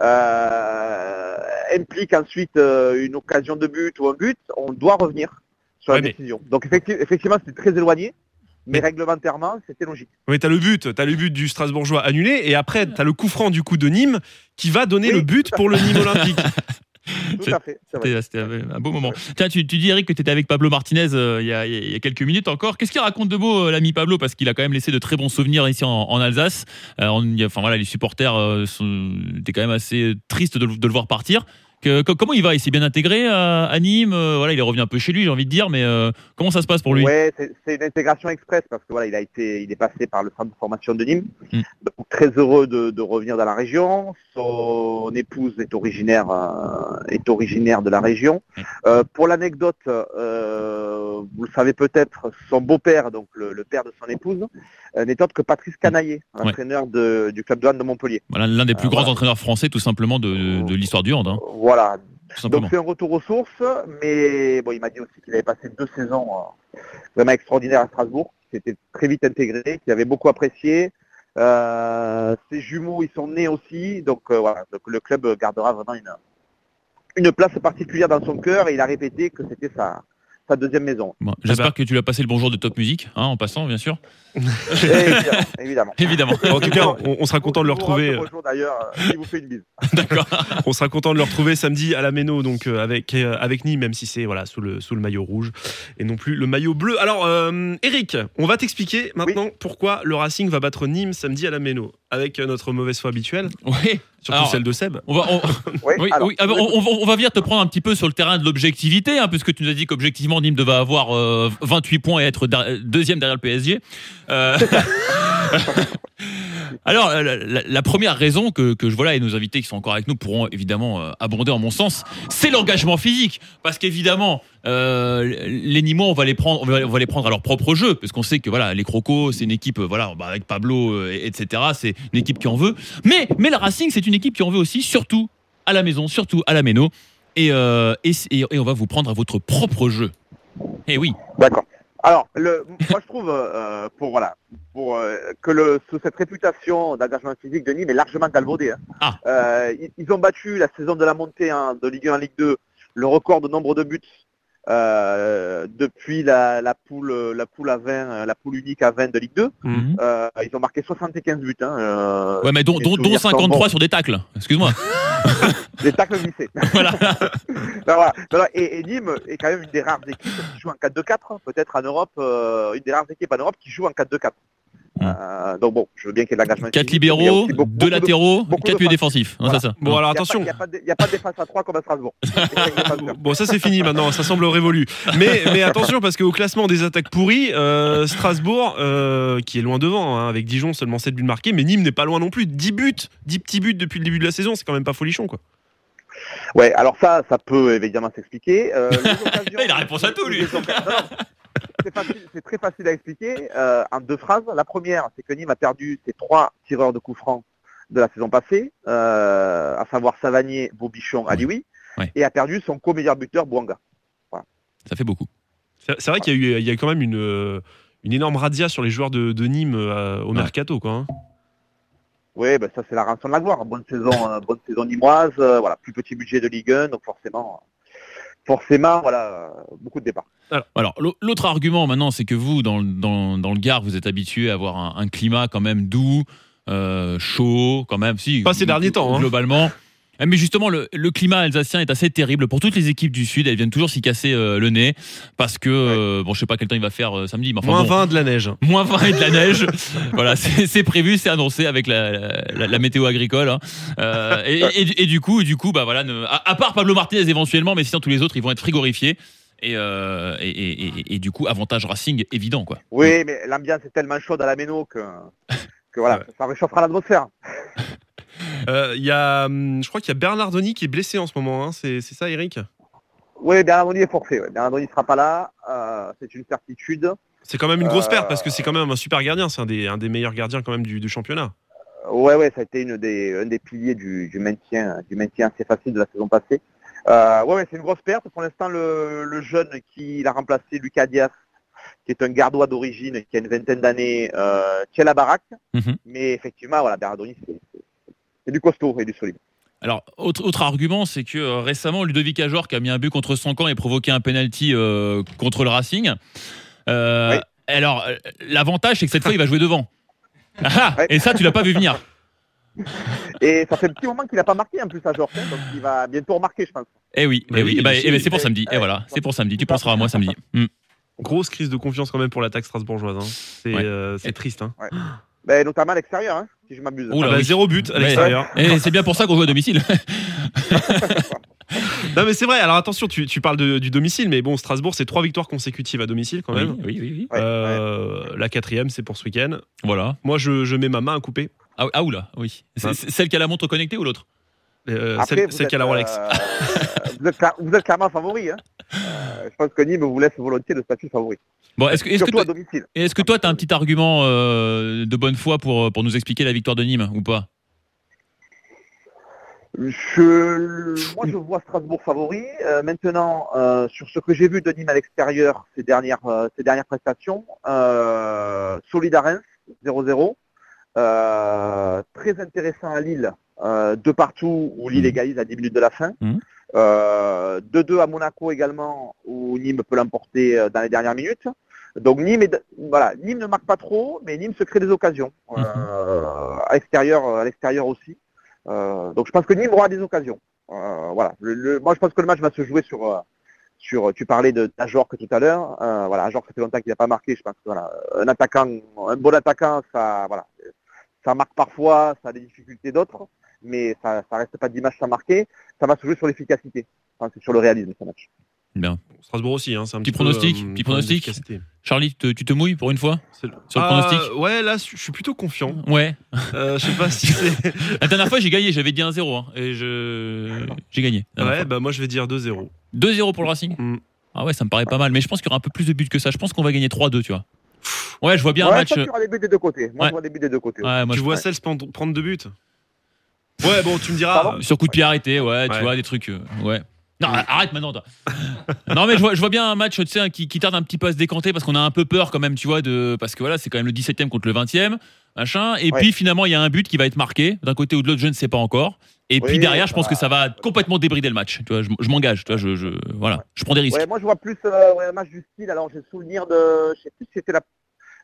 euh, implique ensuite euh, une occasion de but ou un but, on doit revenir sur Ouais, la mais- décision. Donc effecti- effectivement, c'était très éloigné, mais, Mais- réglementairement, c'était logique. Oui, t'as le but, t'as le but du Strasbourgeois annulé, et après t'as le coup franc du coup de Nîmes qui va donner Oui, le but pour le Nîmes olympique. Tout à fait. C'était un beau moment. Tiens, tu, tu dis Eric que tu étais avec Pablo Martinez euh, il, y a, il y a quelques minutes encore. Qu'est-ce qu'il raconte de beau euh, l'ami Pablo? Parce qu'il a quand même laissé de très bons souvenirs ici en, en Alsace. Euh, on- il y a- enfin voilà, les supporters euh, sont, étaient quand même assez tristes de le voir partir. Que- que- comment il va? Il s'est bien intégré à, à Nîmes. euh, voilà, il est revenu un peu chez lui, j'ai envie de dire. Mais euh, comment ça se passe pour lui? Ouais, c'est une intégration express parce que voilà, il a été, il est passé par le centre de formation de Nîmes. Mm. Donc, très heureux de, de revenir dans la région. Son épouse est originaire, euh, est originaire de la région. Mm. Euh, pour l'anecdote, euh, vous le savez peut-être, son beau-père, donc le, le père de son épouse, euh, n'est autre que Patrice Canaillé, Ouais. l'entraîneur de- du club de hand de Montpellier. Voilà, l'un des plus Euh, grands voilà. entraîneurs français, tout simplement de l'histoire du hand, hein, Voilà, donc c'est un retour aux sources, mais bon, il m'a dit aussi qu'il avait passé deux saisons euh, vraiment extraordinaires à Strasbourg, qu'il s'était très vite intégré, qu'il avait beaucoup apprécié. Euh, ses jumeaux, ils sont nés aussi, donc euh, voilà, donc le club gardera vraiment une, une place particulière dans son cœur et il a répété que c'était sa, sa deuxième maison. Bon, J'espère bah. que tu lui as passé le bonjour de Top Music, hein, en passant, bien sûr. Évidemment, évidemment. En tout cas, on, on sera content de le retrouver. Bonjour d'ailleurs, euh, il vous fait une bise. D'accord. On sera content de le retrouver samedi à la Méno, donc euh, avec euh, avec Nîmes, même si c'est voilà sous le sous le maillot rouge et non plus le maillot bleu. Alors, euh, Eric, on va t'expliquer maintenant pourquoi le Racing va battre Nîmes samedi à la Méno avec euh, notre mauvaise foi habituelle, Oui. surtout Alors, celle de Seb. On va, on- Oui, Oui, alors, oui. On, on va- on va venir te prendre un petit peu sur le terrain de l'objectivité, hein, puisque tu nous as dit qu'objectivement Nîmes devait avoir euh, 28 points et être deuxième derrière le PSG. Euh, Alors, la, première raison que, que, je vois là, et nos invités qui sont encore avec nous pourront évidemment euh, abonder en mon sens, c'est l'engagement physique. Parce qu'évidemment, euh, les Nîmois, on va les prendre, on va, les prendre à leur propre jeu, parce qu'on sait que voilà, les Crocos, c'est une équipe, voilà, bah, avec Pablo, euh, etc. C'est une équipe qui en veut. Mais, mais la Racing, c'est une équipe qui en veut aussi, surtout à la maison, surtout à la Méno. Et, euh, et, et, on va vous prendre à votre propre jeu. Eh oui. D'accord. Alors, le, moi je trouve euh, pour voilà pour euh, que le, sous cette réputation d'engagement physique de Nîmes est largement galvaudé. Hein. Ah. Euh, ils, ont battu la saison de la montée hein, de Ligue 1 en Ligue 2 le record de nombre de buts euh, depuis la, la, poule la poule à 20 la poule unique à 20 de Ligue 2 mhm. euh, ils ont marqué 75 buts hein, euh, ouais mais dont, dont, dont 53 sur des tacles excuse-moi des tacles glissés voilà. ben voilà. Et, et, Nîmes est quand même une des rares équipes qui joue en 4-2-4 peut-être en Europe une des rares équipes en Europe qui joue en 4-2-4 euh, donc bon, je veux bien qu'il y ait de l'engagement. 4 libéraux, 2 latéraux, 4 milieux défensifs. Voilà. ça. Bon, alors attention. Il n'y a, pas de défense à 3 comme à Strasbourg. bon, ça c'est fini maintenant, ça semble révolu. Mais, mais attention, parce qu'au classement des attaques pourries, euh, Strasbourg, euh, qui est loin devant, hein, avec Dijon seulement 7 buts marqués, mais Nîmes n'est pas loin non plus. 10 buts, 10 petits buts depuis le début de la saison, c'est quand même pas folichon quoi. Ouais, alors ça, ça peut évidemment s'expliquer. Euh, il a réponse à tout, lui c'est très facile à expliquer euh, en deux phrases. La première, c'est que Nîmes a perdu ses trois tireurs de coups francs de la saison passée, euh, à savoir Savanier, Bobichon, Alioui, et a perdu son co-meilleur buteur, Bouanga. Ça fait beaucoup. C'est vrai qu'il y, a eu, il y a quand même une, une énorme radia sur les joueurs de, Nîmes euh, au mercato. Quoi, hein. Oui, ben ça c'est la rançon de la gloire. Bonne saison, bonne saison nimoise, voilà, plus petit budget de Ligue 1, donc forcément, forcément, voilà, beaucoup de départs. Alors, l'autre argument maintenant, c'est que vous, dans, dans, dans, le Gard, vous êtes habitué à avoir un, climat quand même doux, euh, chaud, quand même. Si, Pas ces derniers temps. Hein. Globalement. mais justement, le, climat alsacien est assez terrible pour toutes les équipes du Sud. Elles viennent toujours s'y casser euh, le nez parce que, euh, bon, je sais pas quel temps il va faire samedi. Mais moins 20 de la neige. Moins 20 et de la neige. voilà, c'est prévu, c'est annoncé avec la, la, météo agricole. Hein. Et, et, du coup, du coup, bah voilà, à, part Pablo Martinez éventuellement, mais sinon tous les autres, ils vont être frigorifiés. Euh, et, et, et, du coup, avantage Racing évident. Quoi. Oui, mais l'ambiance est tellement chaude à la Méno que, que voilà, ça réchauffera l'atmosphère. Euh, y a, hum, je crois qu'il y a Bernardoni qui est blessé en ce moment, hein. c'est, ça Eric? Oui, Bernardoni est forfait. Ouais. Bernardoni ne sera pas là, euh, c'est une certitude. C'est quand même une grosse perte parce que c'est quand même un super gardien, c'est un des, un des meilleurs gardiens quand même du, du championnat. Ouais, ouais, ça a été une des, un des piliers du, du, maintien, du maintien assez facile de la saison passée. Euh, ouais, c'est une grosse perte. Pour l'instant, le, jeune qui l'a remplacé, Lucas Diaz, qui est un gardois d'origine, qui a une vingtaine d'années, euh, tient la baraque. Mhm. Mais effectivement, voilà, Bernardoni, c'est du costaud et du solide. Alors, autre, autre argument, c'est que euh, récemment, Ludovic Ajor, qui a mis un but contre son camp et provoqué un penalty euh, contre le Racing. Alors, l'avantage, c'est que cette fois, il va jouer devant. Ah, et ça, tu l'as pas vu venir. Et ça fait un petit moment qu'il n'a pas marqué en plus à Georges, donc il va bientôt remarquer, je pense. Eh oui, eh oui. Eh ben, eh ben, c'est pour samedi. Et voilà, c'est pour samedi. Tu penseras à moi samedi. Hmm. Grosse crise de confiance quand même pour l'attaque strasbourgeoise. Hein. C'est euh, triste. Hein. Notamment à l'extérieur, hein, si je m'abuse. Ah bah, zéro but à l'extérieur. Et c'est bien pour ça qu'on joue à domicile. non mais c'est vrai. Alors attention, tu, tu parles de, du domicile, mais bon, Strasbourg, c'est trois victoires consécutives à domicile quand même. Oui, oui, oui. Euh, la quatrième, c'est pour ce week-end. Voilà. Moi, je, je, mets ma main à couper. Ah, ah oula, oui. C'est, celle qui a la montre connectée ou l'autre euh, Celle, qui a la Rolex. Euh, vous, êtes, vous, êtes, clairement favori. Hein. Euh, je pense que Nîmes vous laisse volontiers le statut favori. Bon, est-ce que, est-ce que toi, est-ce que toi, tu as un petit argument de bonne foi pour, pour nous expliquer la victoire de Nîmes ou pas? Je, moi, je vois Strasbourg favori. maintenant, sur ce que j'ai vu de Nîmes à l'extérieur, ces dernières, ces dernières prestations, euh, Solidarens 0-0. Euh, très intéressant à Lille, euh, de partout où Lille mmh. égalise à 10 minutes de la fin. 2-2 mmh. euh, à Monaco également, où Nîmes peut l'emporter dans les dernières minutes. Donc Nîmes, voilà, Nîmes ne marque pas trop, mais Nîmes se crée des occasions mmh. à l'extérieur, à l'extérieur aussi. donc je pense que Nîmes aura des occasions. voilà. moi je pense que le match va se jouer sur sur, tu parlais de tout à l'heure, voilà, Ajorc ça fait longtemps qu'il n'a pas marqué, je pense que voilà, un attaquant, un bon attaquant, ça, voilà, ça marque parfois, ça a des difficultés d'autres, mais ça, ça reste pas d'image sans marquer. Ça va se jouer sur l'efficacité, enfin, c'est sur le réalisme ce match. Bien. Strasbourg aussi, hein, c'est un Petit petit, pronostic, peu, euh, petit pronostic. Charlie, tu te, tu te mouilles pour une fois Sur le Ah, pronostic Ouais, là, je suis plutôt confiant. Ouais. Euh, je sais pas si c'est. La dernière fois, j'ai gagné. J'avais dit 1-0. hein, et je... j'ai gagné. Ouais, bah moi je vais dire 2-0. fois. 2-0 pour le Racing Mm. Ah ouais, ça me paraît pas mal. Mais je pense qu'il y aura un peu plus de buts que ça. Je pense qu'on va gagner 3-2, tu vois. Ouais, je vois bien ouais, un match. je pense qu'il y aura des buts des deux côtés. Moi, Ouais. je vois des buts des deux côtés. Ouais, moi, tu je- vois Cels prendre prendre deux buts Ouais, bon, tu me diras. Pardon Sur coup de pied arrêté, ouais, tu vois, des trucs. euh, ouais. Non, arrête maintenant. toi. non, mais je vois, je vois bien un match, tu sais, qui, qui tarde un petit peu à se décanter parce qu'on a un peu peur quand même, tu vois, de parce que voilà, c'est quand même le 17e contre le 20e, machin. Et Ouais. puis finalement, il y a un but qui va être marqué d'un côté ou de l'autre, je ne sais pas encore. Et puis derrière, je pense bah, que ça va complètement débrider le match. Tu vois, je, je m'engage, tu vois, je, je voilà, je prends des risques. Ouais, moi, je vois plus euh, ouais, un match du style. Alors, j'ai le souvenir de. Je sais plus si c'était la.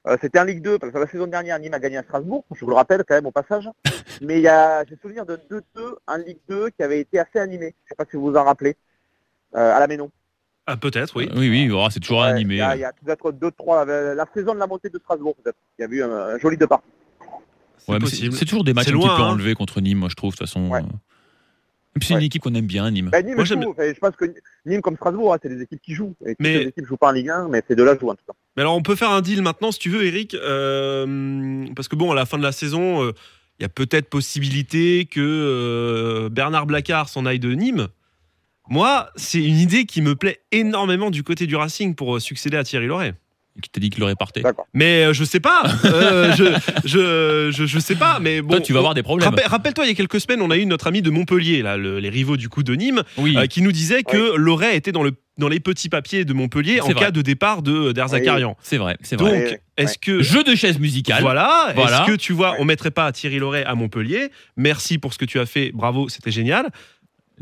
Euh, c'était en Ligue 2, parce que la saison dernière, Nîmes a gagné à Strasbourg, je vous le rappelle quand même au passage. Mais il y a, j'ai le souvenir de 2-2 en Ligue 2 qui avait été assez animé. Je sais pas si vous vous en rappelez. Euh, à la Ménon. Ah, peut-être, oui. Euh, oui, oui, oh, c'est toujours Ouais, animé. Il y a, il y a peut-être 2-3, la, la saison de la montée de Strasbourg, peut-être. Il y a eu un, un joli départ. C'est Ouais, mais possible. c'est c'est toujours des matchs un petit peu hein. enlevés contre Nîmes, moi je trouve, de toute façon. Ouais. c'est une équipe qu'on aime bien, Nîmes. Ben, Nîmes, Moi, je, pense que Nîmes comme Strasbourg, hein, c'est des équipes qui jouent. Et Mais- les équipes jouent pas en Ligue 1, mais ces deux-là jouent en tout cas. Mais alors, on peut faire un deal maintenant, si tu veux, Eric. euh, parce que bon, à la fin de la saison, euh, il y a peut-être possibilité que euh, Bernard Blacard s'en aille de Nîmes. Moi, c'est une idée qui me plaît énormément du côté du Racing pour succéder à Thierry Loret. Qui t'a dit qu'il aurait parté. D'accord. Mais euh, je sais pas. Euh, je, je, je, je sais pas. Mais bon. Toi, tu vas avoir des problèmes. Rappel- Rappelle-toi, il y a quelques semaines, on a eu notre ami de Montpellier, là, le- les rivaux du coup de Nîmes, Oui. euh, qui nous disait que Loret était dans, le, dans les petits papiers de Montpellier en vrai. cas de départ de d'Erzakarian. C'est vrai, c'est Donc, vrai. Ouais, est-ce que Jeu de chaise musicale. voilà, Voilà. est-ce que tu vois, on mettrait pas Thierry Loret à Montpellier? Merci pour ce que tu as fait, bravo, c'était génial.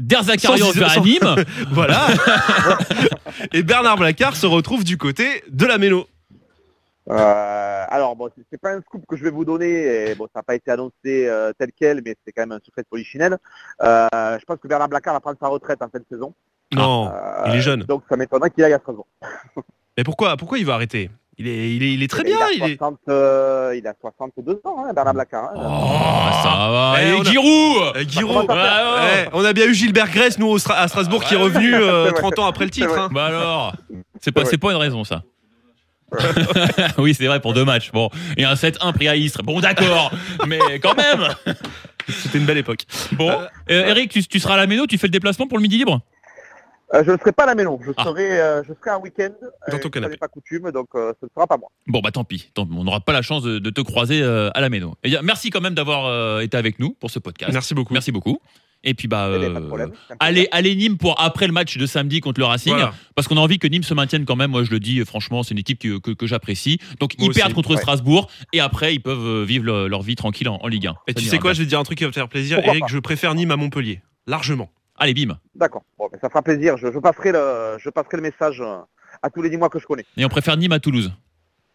Derzakarian à sans- Nîmes. Voilà. Et Bernard Blacard se retrouve du côté de la Méno. Euh, alors, bon, c'est- c'est pas un scoop que je vais vous donner, et bon, ça n'a pas été annoncé euh, tel quel, mais c'est quand même un secret de polichinelle. Euh, je pense que Bernard Blacard va prendre sa retraite en fin de saison. Non, Euh, il est jeune. Donc, ça m'étonnerait qu'il aille à Strasbourg. Mais pourquoi, pourquoi il va arrêter? Il est, il, est, il est très il bien. a, Il est... 60, euh, il a 62 ans, hein, Bernard Blacard. hein. Oh, ça va. Eh, Et on a- Giroud Eh, Giroud, fait eh, on a bien eu Gilbert Grèce, nous, au Stra- à Strasbourg, qui est revenu euh, C'est vrai. 30 ans après le titre. Hein. Bah alors C'est pas, pas une raison, ça. oui, c'est vrai, pour deux matchs. Bon, et un 7-1 pris à Istres. Bon, d'accord, mais quand même. C'était une belle époque. Bon, euh, Eric, tu, tu seras à la Méno, tu fais le déplacement pour le midi libre? Euh, je ne serai pas à la Ménon, je Ah. serai, euh, je serai un week-end. Dans euh, ton canapé. n'est pas coutume, donc euh, ce ne sera pas moi. Bon, bah tant pis. Tant- on n'aura pas la chance de, de te croiser euh, à la Méno. Et, euh, merci quand même d'avoir euh, été avec nous pour ce podcast. Merci beaucoup. Merci beaucoup. Et puis, bah, Eh bien, euh, problème. plaisir. allez, allez Nîmes pour après le match de samedi contre le Racing. Voilà. Parce qu'on a envie que Nîmes se maintienne quand même. Moi, je le dis, franchement, c'est une équipe que, que, que j'apprécie. Donc, Moi ils aussi. perdent contre Ouais. Strasbourg et après, ils peuvent vivre le- leur vie tranquille en, en Ligue 1. Et Ça tu sais quoi, je vais te dire un truc qui va te faire plaisir. Pourquoi Eric, pas je préfère Nîmes à Montpellier. Largement. Allez, bim. D'accord, bon, ben, ça fera plaisir. Je, je passerai le, je passerai le message euh, à tous les 10 mois que je connais. Et on préfère Nîmes à Toulouse.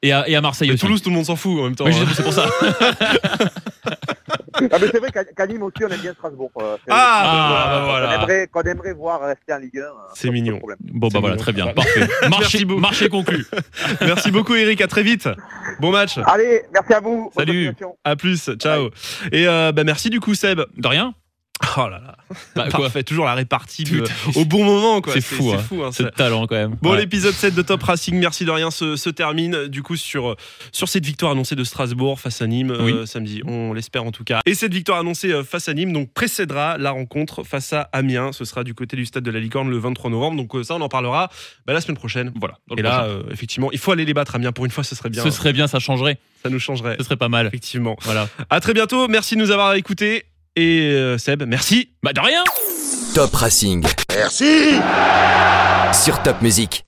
Et à, et à Marseille Mais aussi. Toulouse, tout le monde s'en fout en même temps. Oui, hein. c'est pour ça. Ah, mais c'est vrai qu'à Nîmes aussi, on aime bien Strasbourg. euh, Ah, Ah, bah qu'on voilà. aimerait, qu'on aimerait voir rester en Ligue 1. euh, C'est mignon. Bon, bah voilà, mignon. très bien. Parfait. Marché, conclu. Merci beaucoup, Eric. À très vite. Bon match. Allez, merci à vous. Salut. À plus. Ciao. Et euh, bah, merci du coup, Seb. De rien Oh là là. Bah, quoi Parfait. Toujours la répartie de- au bon moment. quoi. c'est fou, hein. hein, C'est ça. de talent quand même. Bon, Ouais. l'épisode 7 de Top Racing, merci de rien, se, se termine du coup sur, sur cette victoire annoncée de Strasbourg face à Nîmes Oui. euh, samedi. On l'espère en tout cas. Et cette victoire annoncée euh, face à Nîmes donc précédera la rencontre face à Amiens. Ce sera du côté du stade de la Licorne le 23 novembre. Donc euh, ça, on en parlera bah, la semaine prochaine. Voilà. Et là, euh, effectivement, il faut aller les battre Amiens pour une fois, ce serait bien. ce serait bien, ça changerait. Ça nous changerait. Ce serait pas mal. Effectivement. Voilà. À très bientôt. Merci de nous avoir écoutés. Et euh, Seb, merci. Bah, de rien Top Racing. Merci Sur Top Music.